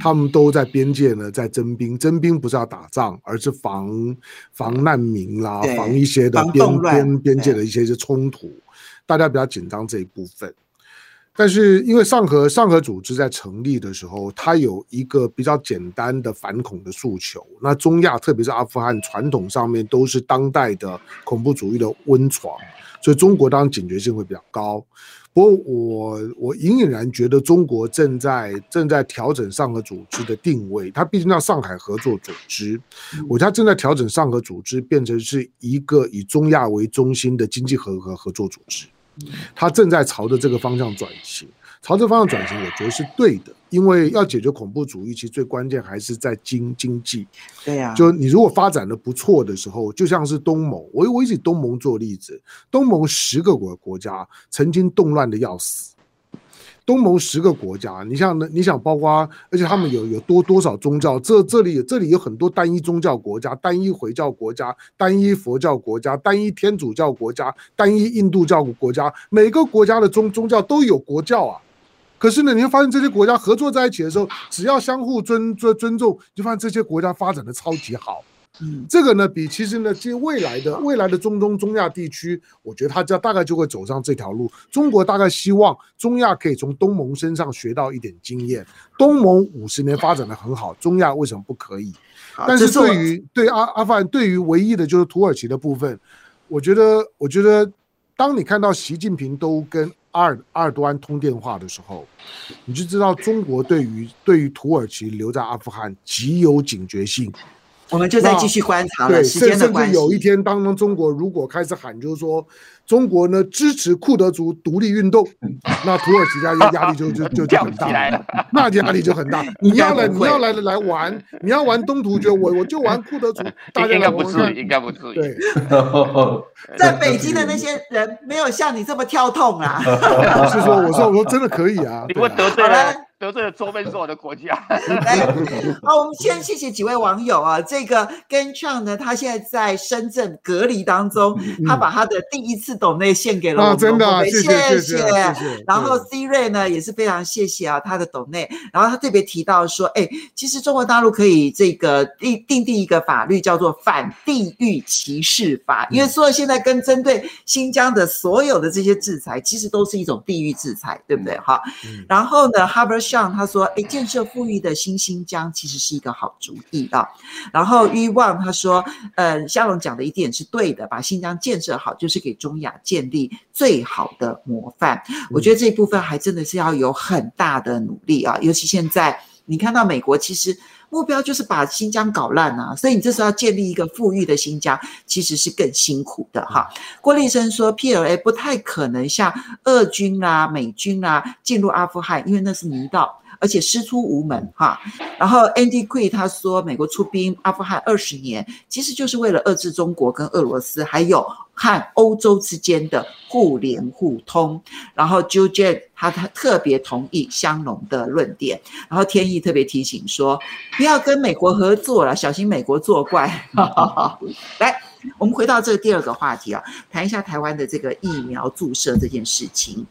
他们都在边界呢，在征兵。征兵不是要打仗，而是防防难民啦，防一些的边边边界的一些些冲突。大家比较紧张这一部分。但是因为上合上合组织在成立的时候，它有一个比较简单的反恐的诉求。那中亚，特别是阿富汗，传统上面都是当代的恐怖主义的温床，所以中国当然警觉性会比较高。不过我我隐隐然觉得中国正在正在调整上合组织的定位，它毕竟叫上海合作组织，我觉得它正在调整上合组织变成是一个以中亚为中心的经济合和合作组织，它正在朝着这个方向转型。朝这方向转型，我觉得是对的，因为要解决恐怖主义，其实最关键还是在经经济。对呀，就你如果发展的不错的时候，就像是东盟，我我以东盟做例子，东盟十个国国家曾经动乱的要死。东盟十个国家，你像你想包括，而且他们有有多多少宗教？这这里这里有很多单一宗教国家，单一回教国家，单一佛教国家，单一天主教国家，单一印度教国家，每个国家的宗宗教都有国教啊。可是呢，你会发现这些国家合作在一起的时候，只要相互尊尊尊重，就发现这些国家发展的超级好。嗯，这个呢，比其实呢，这未来的未来的中东中亚地区，我觉得它大概就会走上这条路。中国大概希望中亚可以从东盟身上学到一点经验。东盟五十年发展的很好，中亚为什么不可以？但是对于对阿阿富汗，对于唯一的就是土耳其的部分，我觉得，我觉得，当你看到习近平都跟二二端通电话的时候，你就知道中国对于对于土耳其留在阿富汗极有警觉性。我们就在继续观察了。对，甚甚至有一天，当当中国如果开始喊，就是说中国呢支持库德族独立运动，那土耳其家压力就就就就 很大，那压力就很大。你要来，你要来的来玩，你要玩东突厥，我我就玩库德族。大家应该不至于，应该不至于。对，在北京的那些人没有像你这么跳痛啊。是说，我说我说真的可以啊。你不得罪了得罪了周边所有的国家。好，我们先谢谢几位网友啊。这个 Gen Chang 呢，他现在在深圳隔离当中，他把他的第一次抖内献给了我们，真的，谢谢谢谢。然后 C 瑞呢也是非常谢谢啊，他的抖内。然后他特别提到说，哎，其实中国大陆可以这个定定定一个法律叫做反地域歧视法，因为所有现在跟针对新疆的所有的这些制裁，其实都是一种地域制裁，对不对？哈。然后呢，Harvard Sean 他说，哎，建设富裕的新新疆其实是一个好主意啊。然后欲望他说，呃，夏龙讲的一点是对的，把新疆建设好，就是给中亚建立最好的模范。我觉得这一部分还真的是要有很大的努力啊，尤其现在你看到美国其实。目标就是把新疆搞烂啊，所以你这时候要建立一个富裕的新疆，其实是更辛苦的哈。郭立生说，PLA 不太可能像俄军啊、美军啊进入阿富汗，因为那是泥道，而且师出无门哈。然后 Andy Quay 他说，美国出兵阿富汗二十年，其实就是为了遏制中国跟俄罗斯，还有。和欧洲之间的互联互通，然后 Juliet 他他特别同意香农的论点，然后天意特别提醒说，不要跟美国合作了，小心美国作怪。来，我们回到这个第二个话题啊，谈一下台湾的这个疫苗注射这件事情。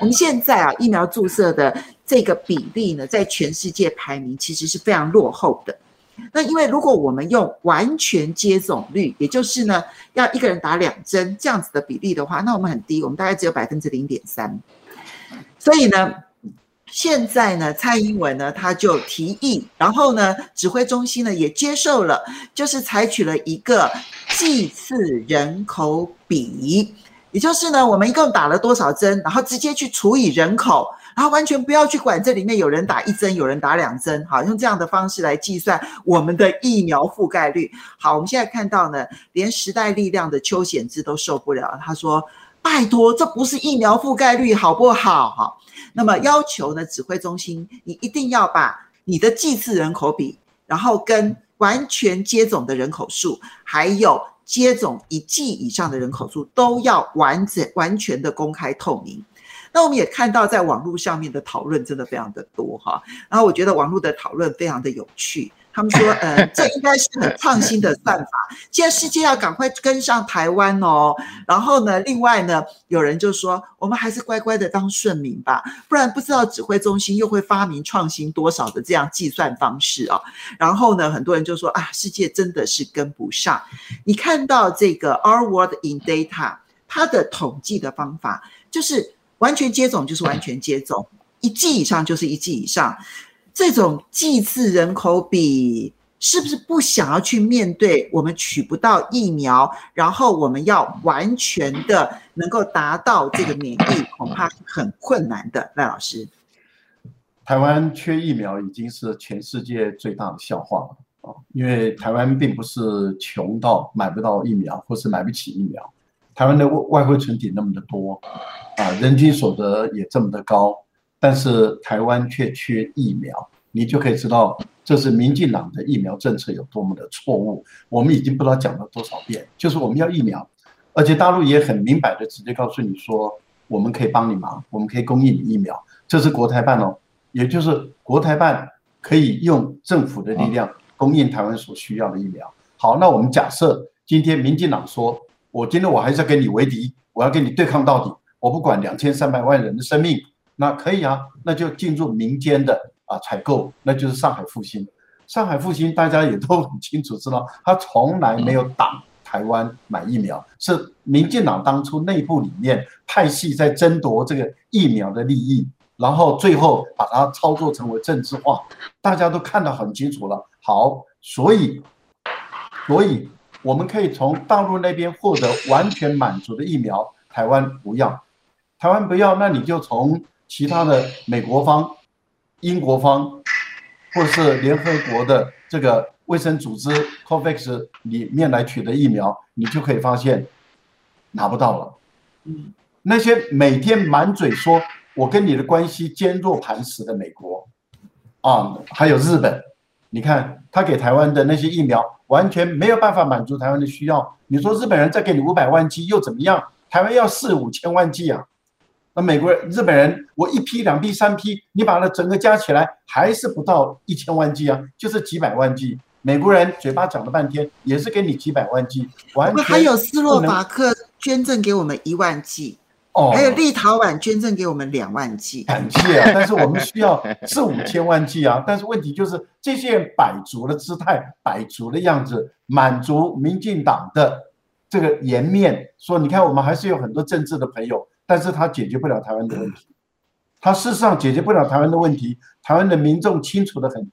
我们现在啊，疫苗注射的这个比例呢，在全世界排名其实是非常落后的。那因为如果我们用完全接种率，也就是呢，要一个人打两针这样子的比例的话，那我们很低，我们大概只有百分之零点三。所以呢，现在呢，蔡英文呢，他就提议，然后呢，指挥中心呢也接受了，就是采取了一个剂次人口比，也就是呢，我们一共打了多少针，然后直接去除以人口。然后完全不要去管这里面有人打一针，有人打两针，好，用这样的方式来计算我们的疫苗覆盖率。好，我们现在看到呢，连时代力量的邱显智都受不了，他说：“拜托，这不是疫苗覆盖率，好不好？”哈，那么要求呢，指挥中心你一定要把你的剂次人口比，然后跟完全接种的人口数，还有接种一剂以上的人口数，都要完整完全的公开透明。那我们也看到，在网络上面的讨论真的非常的多哈，然后我觉得网络的讨论非常的有趣。他们说，呃，这应该是很创新的算法，现在世界要赶快跟上台湾哦。然后呢，另外呢，有人就说，我们还是乖乖的当顺民吧，不然不知道指挥中心又会发明创新多少的这样计算方式啊。然后呢，很多人就说啊，世界真的是跟不上。你看到这个 Our World in Data，它的统计的方法就是。完全接种就是完全接种，一剂以上就是一剂以上。这种剂次人口比，是不是不想要去面对我们取不到疫苗，然后我们要完全的能够达到这个免疫，恐怕是很困难的。赖老师，台湾缺疫苗已经是全世界最大的笑话了啊！因为台湾并不是穷到买不到疫苗，或是买不起疫苗。台湾的外汇存底那么的多，啊，人均所得也这么的高，但是台湾却缺疫苗，你就可以知道这是民进党的疫苗政策有多么的错误。我们已经不知道讲了多少遍，就是我们要疫苗，而且大陆也很明白的直接告诉你说，我们可以帮你忙，我们可以供应你疫苗，这是国台办哦，也就是国台办可以用政府的力量供应台湾所需要的疫苗。好，那我们假设今天民进党说。我今天我还是要跟你为敌，我要跟你对抗到底。我不管两千三百万人的生命，那可以啊，那就进入民间的啊采购，那就是上海复兴。上海复兴大家也都很清楚知道，他从来没有打台湾买疫苗，是民进党当初内部里面派系在争夺这个疫苗的利益，然后最后把它操作成为政治化，大家都看得很清楚了。好，所以，所以。我们可以从大陆那边获得完全满足的疫苗，台湾不要，台湾不要，那你就从其他的美国方、英国方，或者是联合国的这个卫生组织 COVAX 里面来取得疫苗，你就可以发现拿不到了。嗯，那些每天满嘴说我跟你的关系坚若磐石的美国，啊，还有日本。你看他给台湾的那些疫苗，完全没有办法满足台湾的需要。你说日本人再给你五百万剂又怎么样？台湾要四五千万剂啊！那美国人、日本人，我一批、两批、三批，你把它整个加起来，还是不到一千万剂啊，就是几百万剂。美国人嘴巴讲了半天，也是给你几百万剂。完全还有斯洛伐克捐赠给我们一万剂，哦，还有立陶宛捐赠给我们两万剂。感谢啊，但是我们需要四五千万剂啊。但是问题就是，这些人摆足了姿态，摆足了样子，满足民进党的这个颜面，说你看我们还是有很多政治的朋友。但是他解决不了台湾的问题，他事实上解决不了台湾的问题。台湾的民众清楚的很，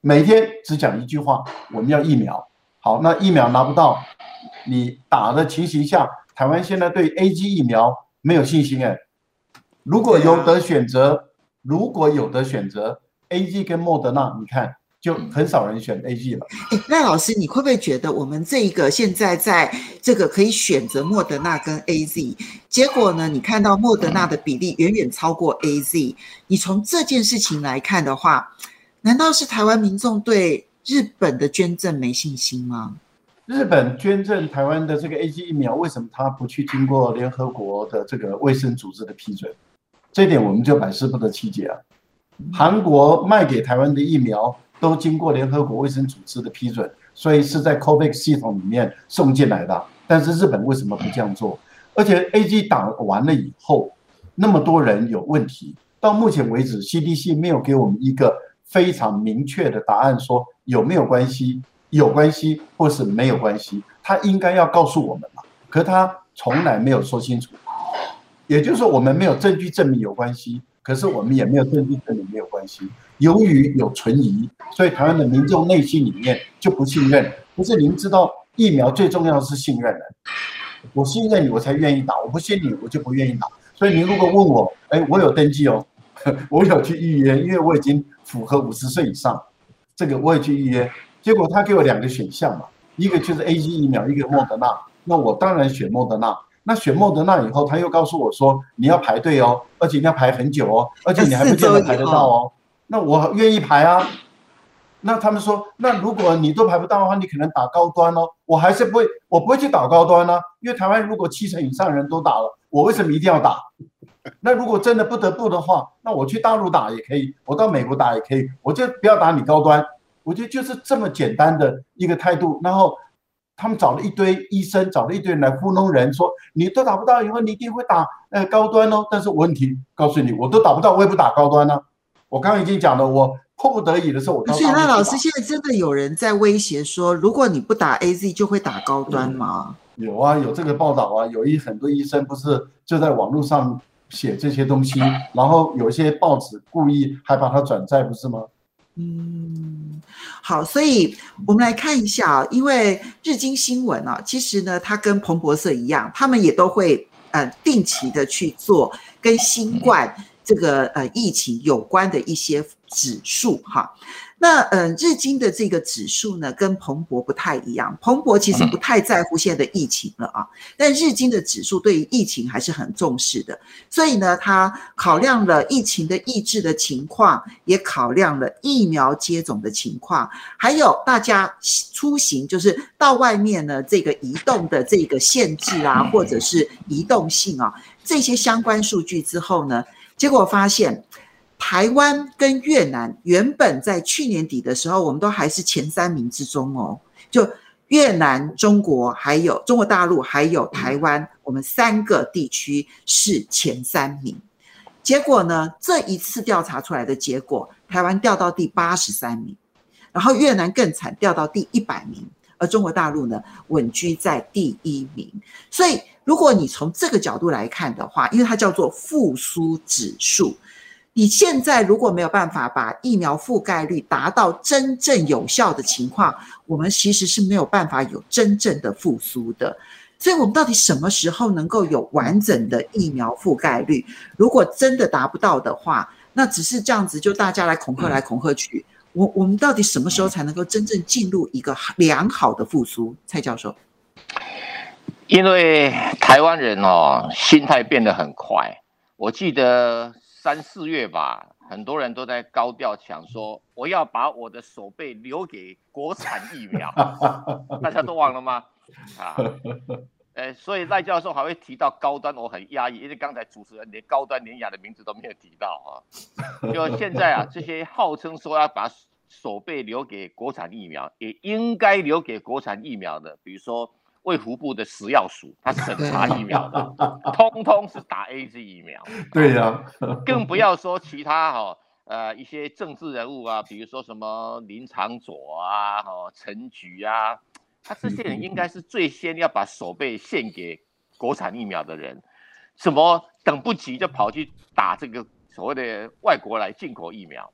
每天只讲一句话：我们要疫苗。好，那疫苗拿不到，你打的情形下，台湾现在对 A G 疫苗没有信心哎。如果有得选择，如果有得选择 A G 跟莫德纳，你看。就很少人选 A G 了。哎，赖老师，你会不会觉得我们这一个现在在这个可以选择莫德纳跟 AZ，结果呢？你看到莫德纳的比例远远超过 AZ，你从这件事情来看的话，难道是台湾民众对日本的捐赠没信心吗？日本捐赠台湾的这个 A G 疫苗，为什么他不去经过联合国的这个卫生组织的批准？这点我们就百思不得其解啊。韩国卖给台湾的疫苗。都经过联合国卫生组织的批准，所以是在 COVAX 系统里面送进来的。但是日本为什么不这样做？而且 A G 打完了以后，那么多人有问题，到目前为止 CDC 没有给我们一个非常明确的答案，说有没有关系，有关系或是没有关系，他应该要告诉我们嘛。可他从来没有说清楚，也就是说我们没有证据证明有关系。可是我们也没有证据证明没有关系，由于有存疑，所以台湾的民众内心里面就不信任。可是您知道，疫苗最重要的是信任的，我信任你，我才愿意打；我不信你，我就不愿意打。所以您如果问我，哎，我有登记哦，我有去预约，因为我已经符合五十岁以上，这个我也去预约。结果他给我两个选项嘛，一个就是 AZ 疫苗，一个莫德纳，那我当然选莫德纳。那选莫德纳以后，他又告诉我说，你要排队哦，而且你要排很久哦，而且你还不见得排得到哦。那我愿意排啊。那他们说，那如果你都排不到的话，你可能打高端哦。我还是不会，我不会去打高端呢，因为台湾如果七成以上人都打了，我为什么一定要打？那如果真的不得不的话，那我去大陆打也可以，我到美国打也可以，我就不要打你高端。我觉得就是这么简单的一个态度，然后。他们找了一堆医生，找了一堆人来糊弄人，说你都打不到以后，你一定会打呃高端哦。但是问题告诉你，我都打不到，我也不打高端呢、啊。我刚刚已经讲了，我迫不得已的时候，我。所以那老师现在真的有人在威胁说，如果你不打 AZ 就会打高端吗？嗯、有啊，有这个报道啊，有一很多医生不是就在网络上写这些东西，然后有一些报纸故意还把它转载，不是吗？嗯，好，所以我们来看一下啊，因为日经新闻啊，其实呢，它跟彭博社一样，他们也都会呃定期的去做跟新冠这个呃疫情有关的一些指数哈。那呃，日经的这个指数呢，跟彭博不太一样。彭博其实不太在乎现在的疫情了啊，但日经的指数对于疫情还是很重视的。所以呢，它考量了疫情的抑制的情况，也考量了疫苗接种的情况，还有大家出行，就是到外面呢这个移动的这个限制啊，或者是移动性啊，这些相关数据之后呢，结果发现。台湾跟越南原本在去年底的时候，我们都还是前三名之中哦。就越南、中国还有中国大陆还有台湾，我们三个地区是前三名。结果呢，这一次调查出来的结果，台湾掉到第八十三名，然后越南更惨，掉到第一百名，而中国大陆呢，稳居在第一名。所以，如果你从这个角度来看的话，因为它叫做复苏指数。你现在如果没有办法把疫苗覆盖率达到真正有效的情况，我们其实是没有办法有真正的复苏的。所以，我们到底什么时候能够有完整的疫苗覆盖率？如果真的达不到的话，那只是这样子，就大家来恐吓来恐吓去。我我们到底什么时候才能够真正进入一个良好的复苏？蔡教授，因为台湾人哦，心态变得很快。我记得。三四月吧，很多人都在高调抢说，我要把我的手背留给国产疫苗，大家都忘了吗？啊，呃，所以赖教授还会提到高端，我很压抑，因为刚才主持人连高端联亚的名字都没有提到啊。就现在啊，这些号称说要把手背留给国产疫苗，也应该留给国产疫苗的，比如说卫福部的食药署，他审查疫苗的，通通是打 AZ 疫苗。对呀、啊，更不要说其他哈、哦，呃，一些政治人物啊，比如说什么林长佐啊，哦，陈菊啊。他这些人应该是最先要把手背献给国产疫苗的人，什么等不及就跑去打这个所谓的外国来进口疫苗，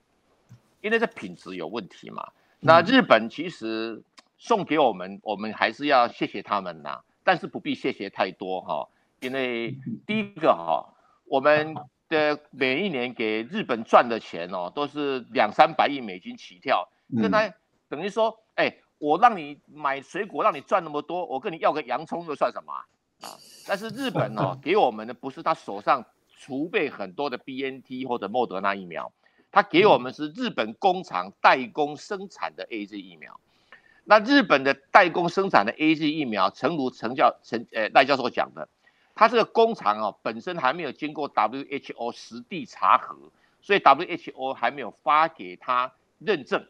因为这品质有问题嘛。那日本其实送给我们，我们还是要谢谢他们呐，但是不必谢谢太多哈，因为第一个哈，我们的每一年给日本赚的钱哦，都是两三百亿美金起跳，跟他等于说，哎。我让你买水果，让你赚那么多，我跟你要个洋葱又算什么啊？但是日本哦，给我们的不是他手上储备很多的 BNT 或者莫德纳疫苗，他给我们是日本工厂代工生产的 AZ 疫苗。那日本的代工生产的 AZ 疫苗，诚如陈教陈呃赖教授讲的，他这个工厂哦本身还没有经过 WHO 实地查核，所以 WHO 还没有发给他认证。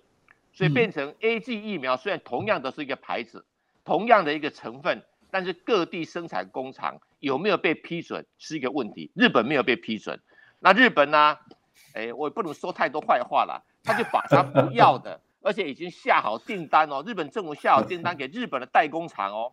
所以变成 AZ 疫苗，虽然同样都是一个牌子，同样的一个成分，但是各地生产工厂有没有被批准是一个问题。日本没有被批准，那日本呢？哎，我也不能说太多坏话了，他就把他不要的，而且已经下好订单哦，日本政府下好订单给日本的代工厂哦，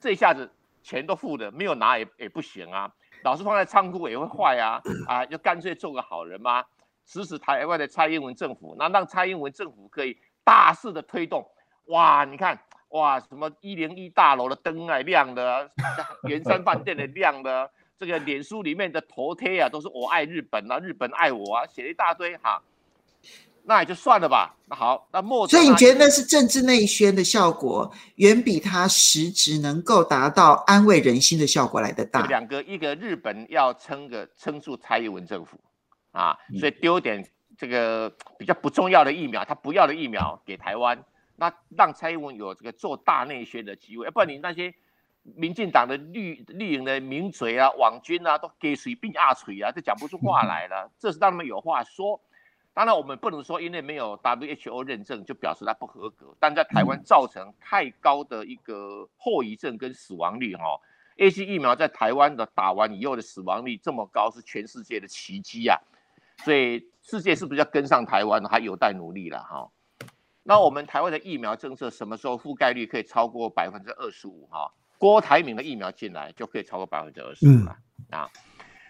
这一下子钱都付的，没有拿也也不行啊，老是放在仓库也会坏啊，啊，就干脆做个好人嘛，支持台湾的蔡英文政府，那让蔡英文政府可以。大肆的推动，哇！你看，哇，什么一零一大楼的灯啊亮的，圆山饭店的亮的，这个脸书里面的头贴啊，都是我爱日本啊，日本爱我啊，写了一大堆哈。那也就算了吧。那好，那莫所以你觉得那是政治内宣的效果，远比他实质能够达到安慰人心的效果来得大。两个，一个日本要撑个撑住蔡英文政府啊，所以丢点。这个比较不重要的疫苗，他不要的疫苗给台湾，那让蔡英文有这个做大内宣的机会，要不然你那些民进党的绿绿营的名嘴啊、网军啊，都给水并压锤啊，都讲不出话来了。这是让他们有话说。当然，我们不能说因为没有 WHO 认证就表示它不合格，但在台湾造成太高的一个后遗症跟死亡率哈、哦。，A C 疫苗在台湾的打完以后的死亡率这么高，是全世界的奇迹啊。所以世界是不是要跟上台湾，还有待努力了哈。那我们台湾的疫苗政策什么时候覆盖率可以超过百分之二十五哈？郭台铭的疫苗进来就可以超过百分之二十五了啊。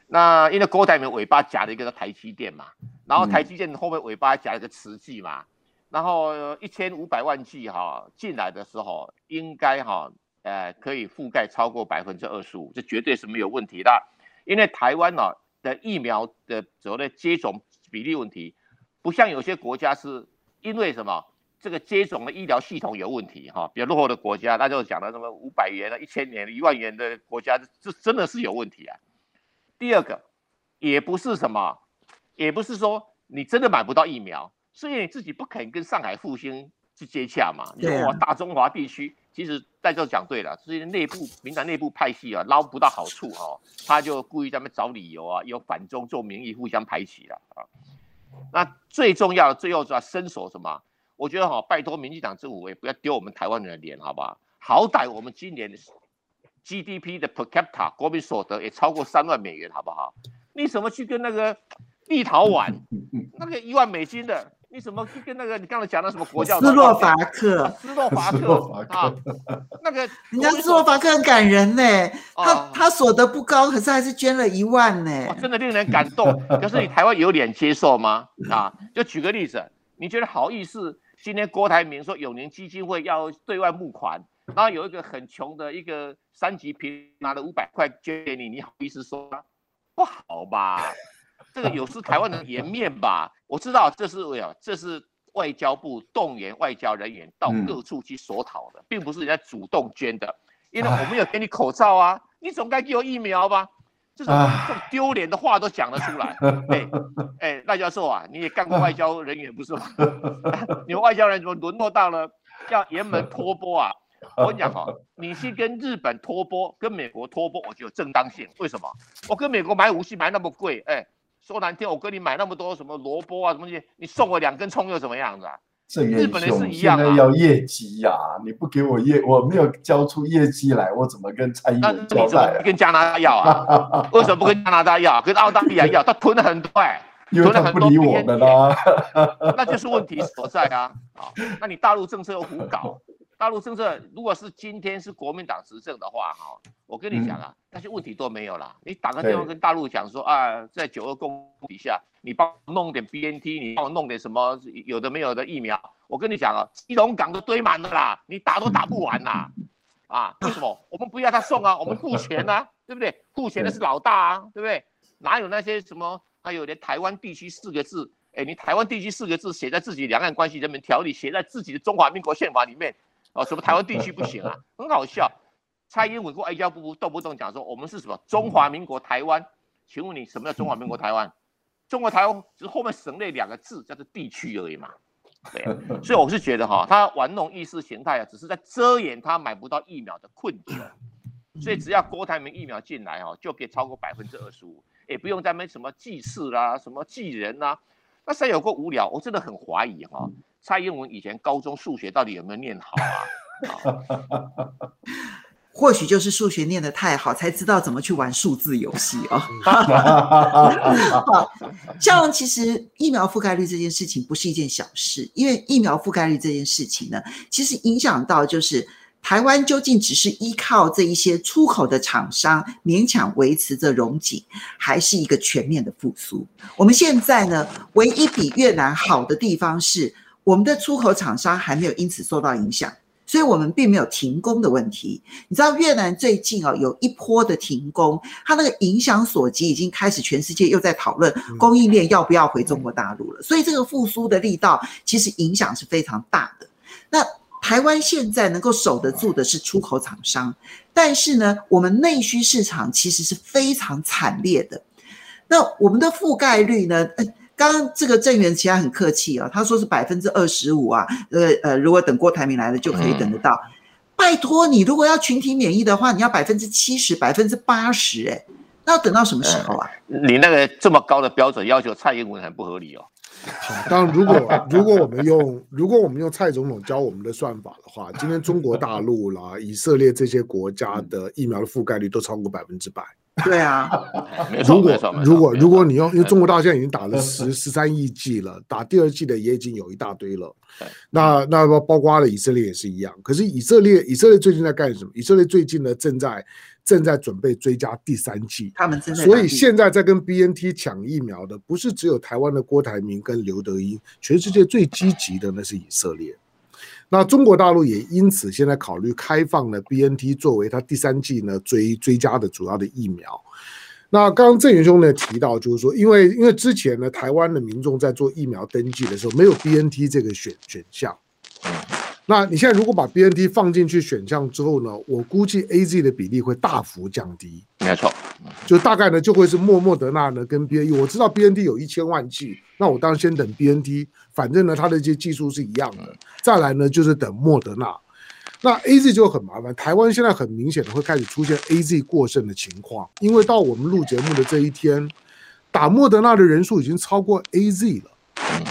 那因为郭台铭尾巴夹了一个台积电嘛，然后台积电后面尾巴夹了一个慈济嘛，然后一千五百万剂哈进来的时候，应该哈呃可以覆盖超过百分之二十五，这绝对是没有问题的。因为台湾呢。的疫苗的所谓的接种比例问题，不像有些国家是因为什么这个接种的医疗系统有问题哈，比较落后的国家，那就讲了什么五百元的、一千元、一万元的国家，这真的是有问题啊。第二个，也不是什么，也不是说你真的买不到疫苗，是因为你自己不肯跟上海复兴去接洽嘛。你说我大中华地区。其实在这讲对了，这些内部民党内部派系啊，捞不到好处哈、哦，他就故意在那边找理由啊，有反中做民意，互相排挤了啊。那最重要的，最后是要伸手什么？我觉得哈、哦，拜托民进党政府也不要丢我们台湾人的脸，好不好？好歹我们今年 GDP 的 per capita 国民所得也超过三万美元，好不好？你怎么去跟那个立陶宛那个一万美金的？你怎么去跟那个你刚才讲的什么国教？斯洛伐克，斯洛伐克啊，那个 人家斯洛伐克很感人呢，他他所得不高，可是还是捐了一万呢，真的令人感动。可是你台湾有脸接受吗？啊，就举个例子，你觉得好意思？今天郭台铭说永宁基金会要对外募款，然后有一个很穷的一个三级贫拿了五百块捐给你，你好意思说吗？不好吧？这个有失台湾的颜面吧？我知道这是为啊，这是外交部动员外交人员到各处去索讨的，并不是人家主动捐的。因为我没有给你口罩啊，你总该给我疫苗吧？这种这种丢脸的话都讲得出来。哎哎，赖教授啊，你也干过外交人员不是吗？你们外交人怎么沦落到了要沿门托钵啊？我跟你讲哦，你去跟日本脱钩，跟美国脱钩，我觉得有正当性。为什么？我跟美国买武器买那么贵，哎，说难听，我跟你买那么多什么萝卜啊什么东西，你送我两根葱又怎么样子啊？日本人是一样啊，现在要业绩呀、啊，你不给我业，我没有交出业绩来，我怎么跟蔡英文交代、啊？跟加拿大要啊？为什么不跟加拿大要？跟澳大利亚要？他囤了很多哎、欸，囤了很多，不理我们啦，那就是问题所在啊！啊，那你大陆政策又胡搞？大陆政策如果是今天是国民党执政的话，哈，我跟你讲啊，那些问题都没有了。你打个电话跟大陆讲说啊，在九二共识底下，你帮我弄点 BNT，你帮我弄点什么有的没有的疫苗，我跟你讲啊，基隆港都堆满了啦，你打都打不完啦！啊，为什么？我们不要他送啊，我们付钱啊，对不对？付钱的是老大啊，对不对？哪有那些什么？还有连台湾地区四个字，哎，你台湾地区四个字写在自己两岸关系人民条例，写在自己的中华民国宪法里面。哦，什么台湾地区不行啊？很好笑，蔡英文跟外交部动不动讲说我们是什么中华民国台湾？请问你什么叫中华民国台湾？中国台湾只是后面省略两个字，叫做地区而已嘛。对，所以我是觉得哈，他玩弄意识形态啊，只是在遮掩他买不到疫苗的困境。所以只要郭台铭疫苗进来哈，就可以超过百分之二十五，也不用再没什么祭祀啦、什么祭人呐，那实在有够无聊，我真的很怀疑哈。蔡英文以前高中数学到底有没有念好啊？或许就是数学念得太好，才知道怎么去玩数字游戏哦。孝龙，其实疫苗覆盖率这件事情不是一件小事，因为疫苗覆盖率这件事情呢，其实影响到就是台湾究竟只是依靠这一些出口的厂商勉强维持着荣景，还是一个全面的复苏？我们现在呢，唯一比越南好的地方是。我们的出口厂商还没有因此受到影响，所以我们并没有停工的问题。你知道越南最近哦有一波的停工，它那个影响所及，已经开始全世界又在讨论供应链要不要回中国大陆了。所以这个复苏的力道其实影响是非常大的。那台湾现在能够守得住的是出口厂商，但是呢，我们内需市场其实是非常惨烈的。那我们的覆盖率呢？刚刚这个郑元其他很客气啊、哦，他说是百分之二十五啊，呃呃，如果等郭台铭来了就可以等得到。嗯、拜托你，如果要群体免疫的话，你要百分之七十、百分之八十，哎，那要等到什么时候啊？你那个这么高的标准要求蔡英文很不合理哦。好，当然如果如果我们用如果我们用蔡总统教我们的算法的话，今天中国大陆啦、以色列这些国家的疫苗的覆盖率都超过百分之百。对啊，如果如果如果你用，因为中国大陆现在已经打了十十三亿剂了，打第二剂的也已经有一大堆了。那那包括了以色列也是一样。可是以色列以色列最近在干什么？以色列最近呢正在正在准备追加第三剂。他们正在，所以现在在跟 BNT 抢疫苗的不是只有台湾的郭台铭跟刘德英，全世界最积极的那是以色列。那中国大陆也因此现在考虑开放了 BNT 作为它第三季呢追追加的主要的疫苗。那刚刚郑元兄呢提到，就是说，因为因为之前呢台湾的民众在做疫苗登记的时候没有 BNT 这个选选项。那你现在如果把 BNT 放进去选项之后呢，我估计 AZ 的比例会大幅降低。没错，就大概呢就会是莫莫德纳呢跟 BNT，我知道 BNT 有一千万剂，那我当然先等 BNT，反正呢它的一些技术是一样的。再来呢就是等莫德纳，那 AZ 就很麻烦。台湾现在很明显的会开始出现 AZ 过剩的情况，因为到我们录节目的这一天，打莫德纳的人数已经超过 AZ 了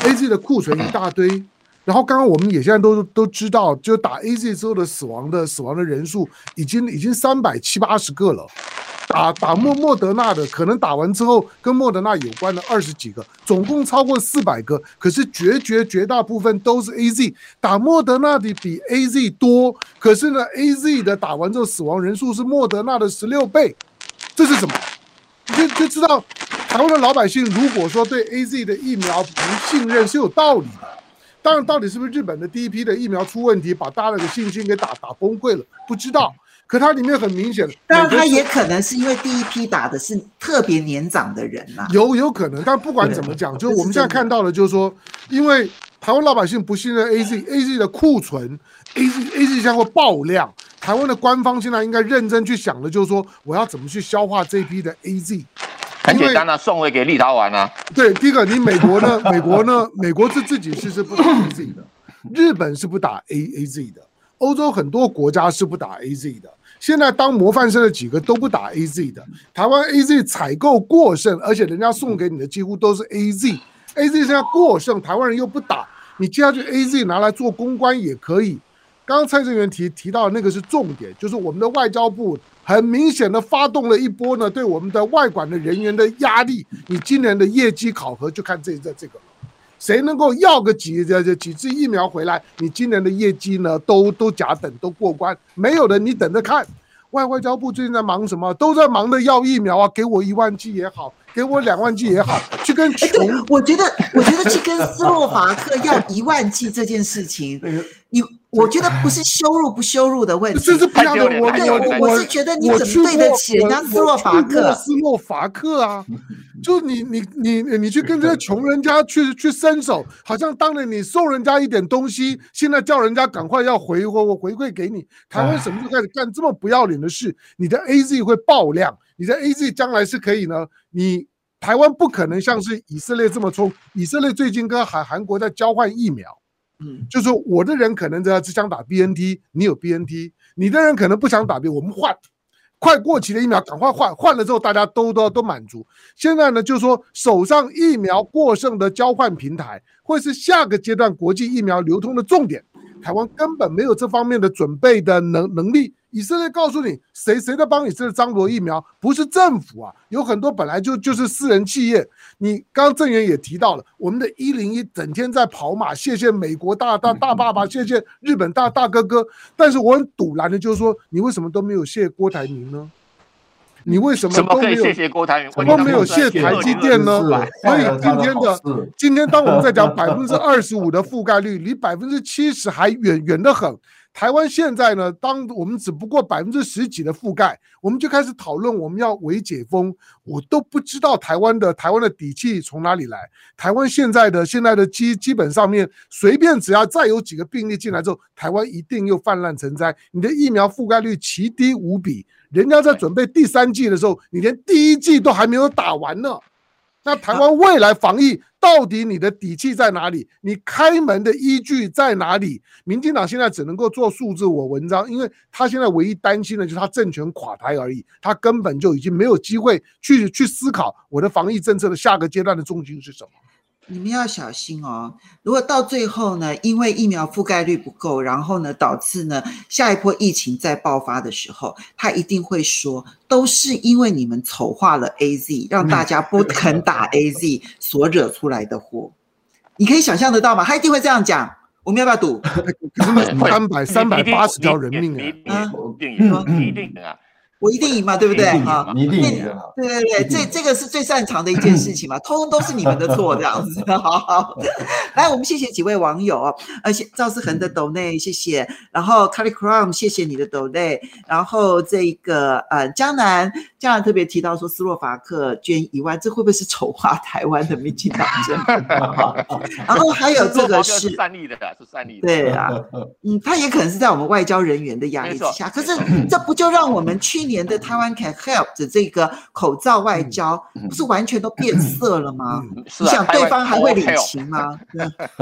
，AZ 的库存一大堆。然后刚刚我们也现在都都知道，就打 AZ 之后的死亡的死亡的人数已经已经三百七八十个了，打打莫莫德纳的可能打完之后跟莫德纳有关的二十几个，总共超过四百个，可是绝绝绝大部分都是 AZ，打莫德纳的比 AZ 多，可是呢 AZ 的打完之后死亡人数是莫德纳的十六倍，这是什么？你就就知道台湾的老百姓如果说对 AZ 的疫苗不信任是有道理的。当然，到底是不是日本的第一批的疫苗出问题，把大家的信心给打打崩溃了？不知道。可它里面很明显，当然它也可能是因为第一批打的是特别年长的人啦。有有可能，但不管怎么讲，就是我们现在看到的，就是说，因为台湾老百姓不信任 AZ，AZ 的库存，AZ AZ 将会爆量。台湾的官方现在应该认真去想的，就是说，我要怎么去消化这一批的 AZ。很简单啊，送回给立陶宛啊。对，第一个，你美国呢？美国呢？美国是自己是是不打 AZ 的，日本是不打 A AZ 的，欧洲很多国家是不打 AZ 的。现在当模范生的几个都不打 AZ 的，台湾 AZ 采购过剩，而且人家送给你的几乎都是 AZ，AZ 现在过剩，台湾人又不打，你接下去 AZ 拿来做公关也可以。刚刚蔡正元提提到那个是重点，就是我们的外交部很明显的发动了一波呢，对我们的外管的人员的压力。你今年的业绩考核就看这这这个。谁能够要个几这这几次疫苗回来？你今年的业绩呢？都都甲等都过关，没有的你等着看。外外交部最近在忙什么？都在忙着要疫苗啊，给我一万剂也好，给我两万剂也好，去跟穷。我觉得，我觉得去跟斯洛伐克要一万剂这件事情，你。我觉得不是羞辱不羞辱的问题，这是不要的。我我我是觉得你怎么对得起人家斯洛伐克？斯洛伐克啊，就你你你你去跟这些穷人家去去伸手，好像当年你送人家一点东西，现在叫人家赶快要回我回馈给你。台湾什么时候开始干这么不要脸的事？你的 AZ 会爆量，你的 AZ 将来是可以呢？你台湾不可能像是以色列这么冲。以色列最近跟韩韩国在交换疫苗。嗯，就是我的人可能只只想打 BNT，你有 BNT，你的人可能不想打 B，我们换，快过期的疫苗赶快换，换了之后大家都都都满足。现在呢，就是说手上疫苗过剩的交换平台，会是下个阶段国际疫苗流通的重点。台湾根本没有这方面的准备的能能力。以色列告诉你，谁谁在帮以色列张罗疫苗？不是政府啊，有很多本来就就是私人企业。你刚刚郑源也提到了，我们的一零一整天在跑马，谢谢美国大大大爸爸，谢谢日本大大哥哥。但是我很堵拦的，就是说，你为什么都没有谢郭台铭呢？你为什么都没有谢谢郭台铭？都没有谢台积电呢？所以今天的今天，当我们在讲百分之二十五的覆盖率，离百分之七十还远远得很。台湾现在呢，当我们只不过百分之十几的覆盖，我们就开始讨论我们要微解封，我都不知道台湾的台湾的底气从哪里来。台湾现在的现在的基基本上面，随便只要再有几个病例进来之后，台湾一定又泛滥成灾。你的疫苗覆盖率奇低无比，人家在准备第三季的时候，你连第一季都还没有打完呢。那台湾未来防疫到底你的底气在哪里？你开门的依据在哪里？民进党现在只能够做数字我文章，因为他现在唯一担心的就是他政权垮台而已，他根本就已经没有机会去去思考我的防疫政策的下个阶段的重心是什么。你们要小心哦！如果到最后呢，因为疫苗覆盖率不够，然后呢，导致呢下一波疫情再爆发的时候，他一定会说，都是因为你们丑化了 AZ，让大家不肯打 AZ 所惹出来的祸。你可以想象得到吗？他一定会这样讲。我们要不要赌？三百 三百八十条人命啊！一定一定的啊！我一定赢嘛，对不对？你，一定赢。对对对，这这个是最擅长的一件事情嘛，通通都是你们的错，这样子。好好，来，我们谢谢几位网友，而且赵思恒的抖内，谢谢。然后 Cali Crown，谢谢你的抖内。然后这个呃，江南江南特别提到说，斯洛伐克捐一万，这会不会是丑化台湾的民进党政府？然后还有这个是善意的，是善意的。对啊，嗯，他也可能是在我们外交人员的压力之下。可是这不就让我们去年。年的台湾 can help 的这个口罩外交，不是完全都变色了吗？你想对方还会领情吗？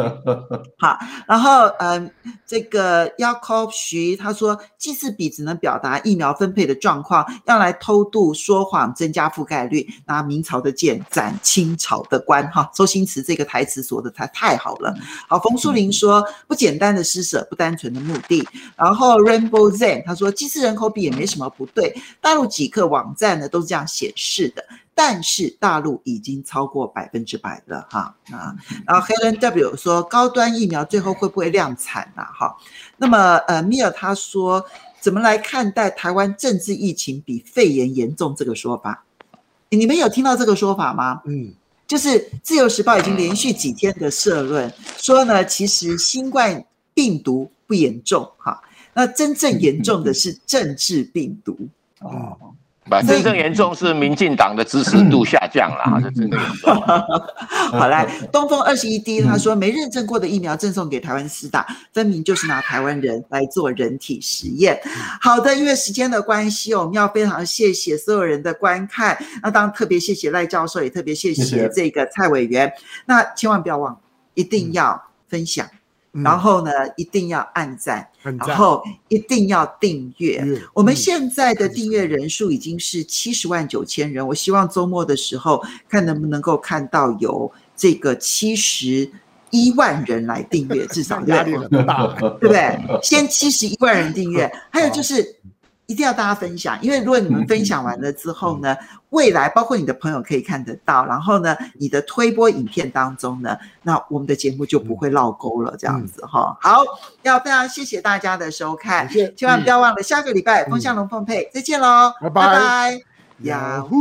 好，然后嗯，这个 Yakov 徐他说，记事笔只能表达疫苗分配的状况，要来偷渡说谎增加覆盖率，拿明朝的剑斩清朝的官。哈，周星驰这个台词说的太太好了。好，冯淑玲说，不简单的施舍，不单纯的目的。然后 Rainbow Zen 他说，记事人口比也没什么不对。大陆几个网站呢都是这样显示的，但是大陆已经超过百分之百了哈啊。然后 Helen W 说，高端疫苗最后会不会量产呢？哈，那么呃米尔他说，怎么来看待台湾政治疫情比肺炎严重这个说法？你们有听到这个说法吗？嗯，就是自由时报已经连续几天的社论说呢，其实新冠病毒不严重哈，那真正严重的是政治病毒。哦，不，真正严重是民进党的支持度下降了，这真的严重。好，来，东风二十一 D 他说，没认证过的疫苗赠送给台湾施打，分明就是拿台湾人来做人体实验。好的，因为时间的关系，我们要非常谢谢所有人的观看。那当然特别谢谢赖教授，也特别谢谢这个蔡委员。那千万不要忘，一定要分享。然后呢，一定要按赞，然后一定要订阅。阅我们现在的订阅人数已经是七十万九千人，我希望周末的时候看能不能够看到有这个七十一万人来订阅，至少 压力很大，对不对？先七十一万人订阅，还有就是。一定要大家分享，因为如果你们分享完了之后呢，未来包括你的朋友可以看得到，然后呢，你的推播影片当中呢，那我们的节目就不会落钩了，这样子哈。好，要非常谢谢大家的收看，千万不要忘了下个礼拜风向龙凤配再见喽，拜拜，呀呼。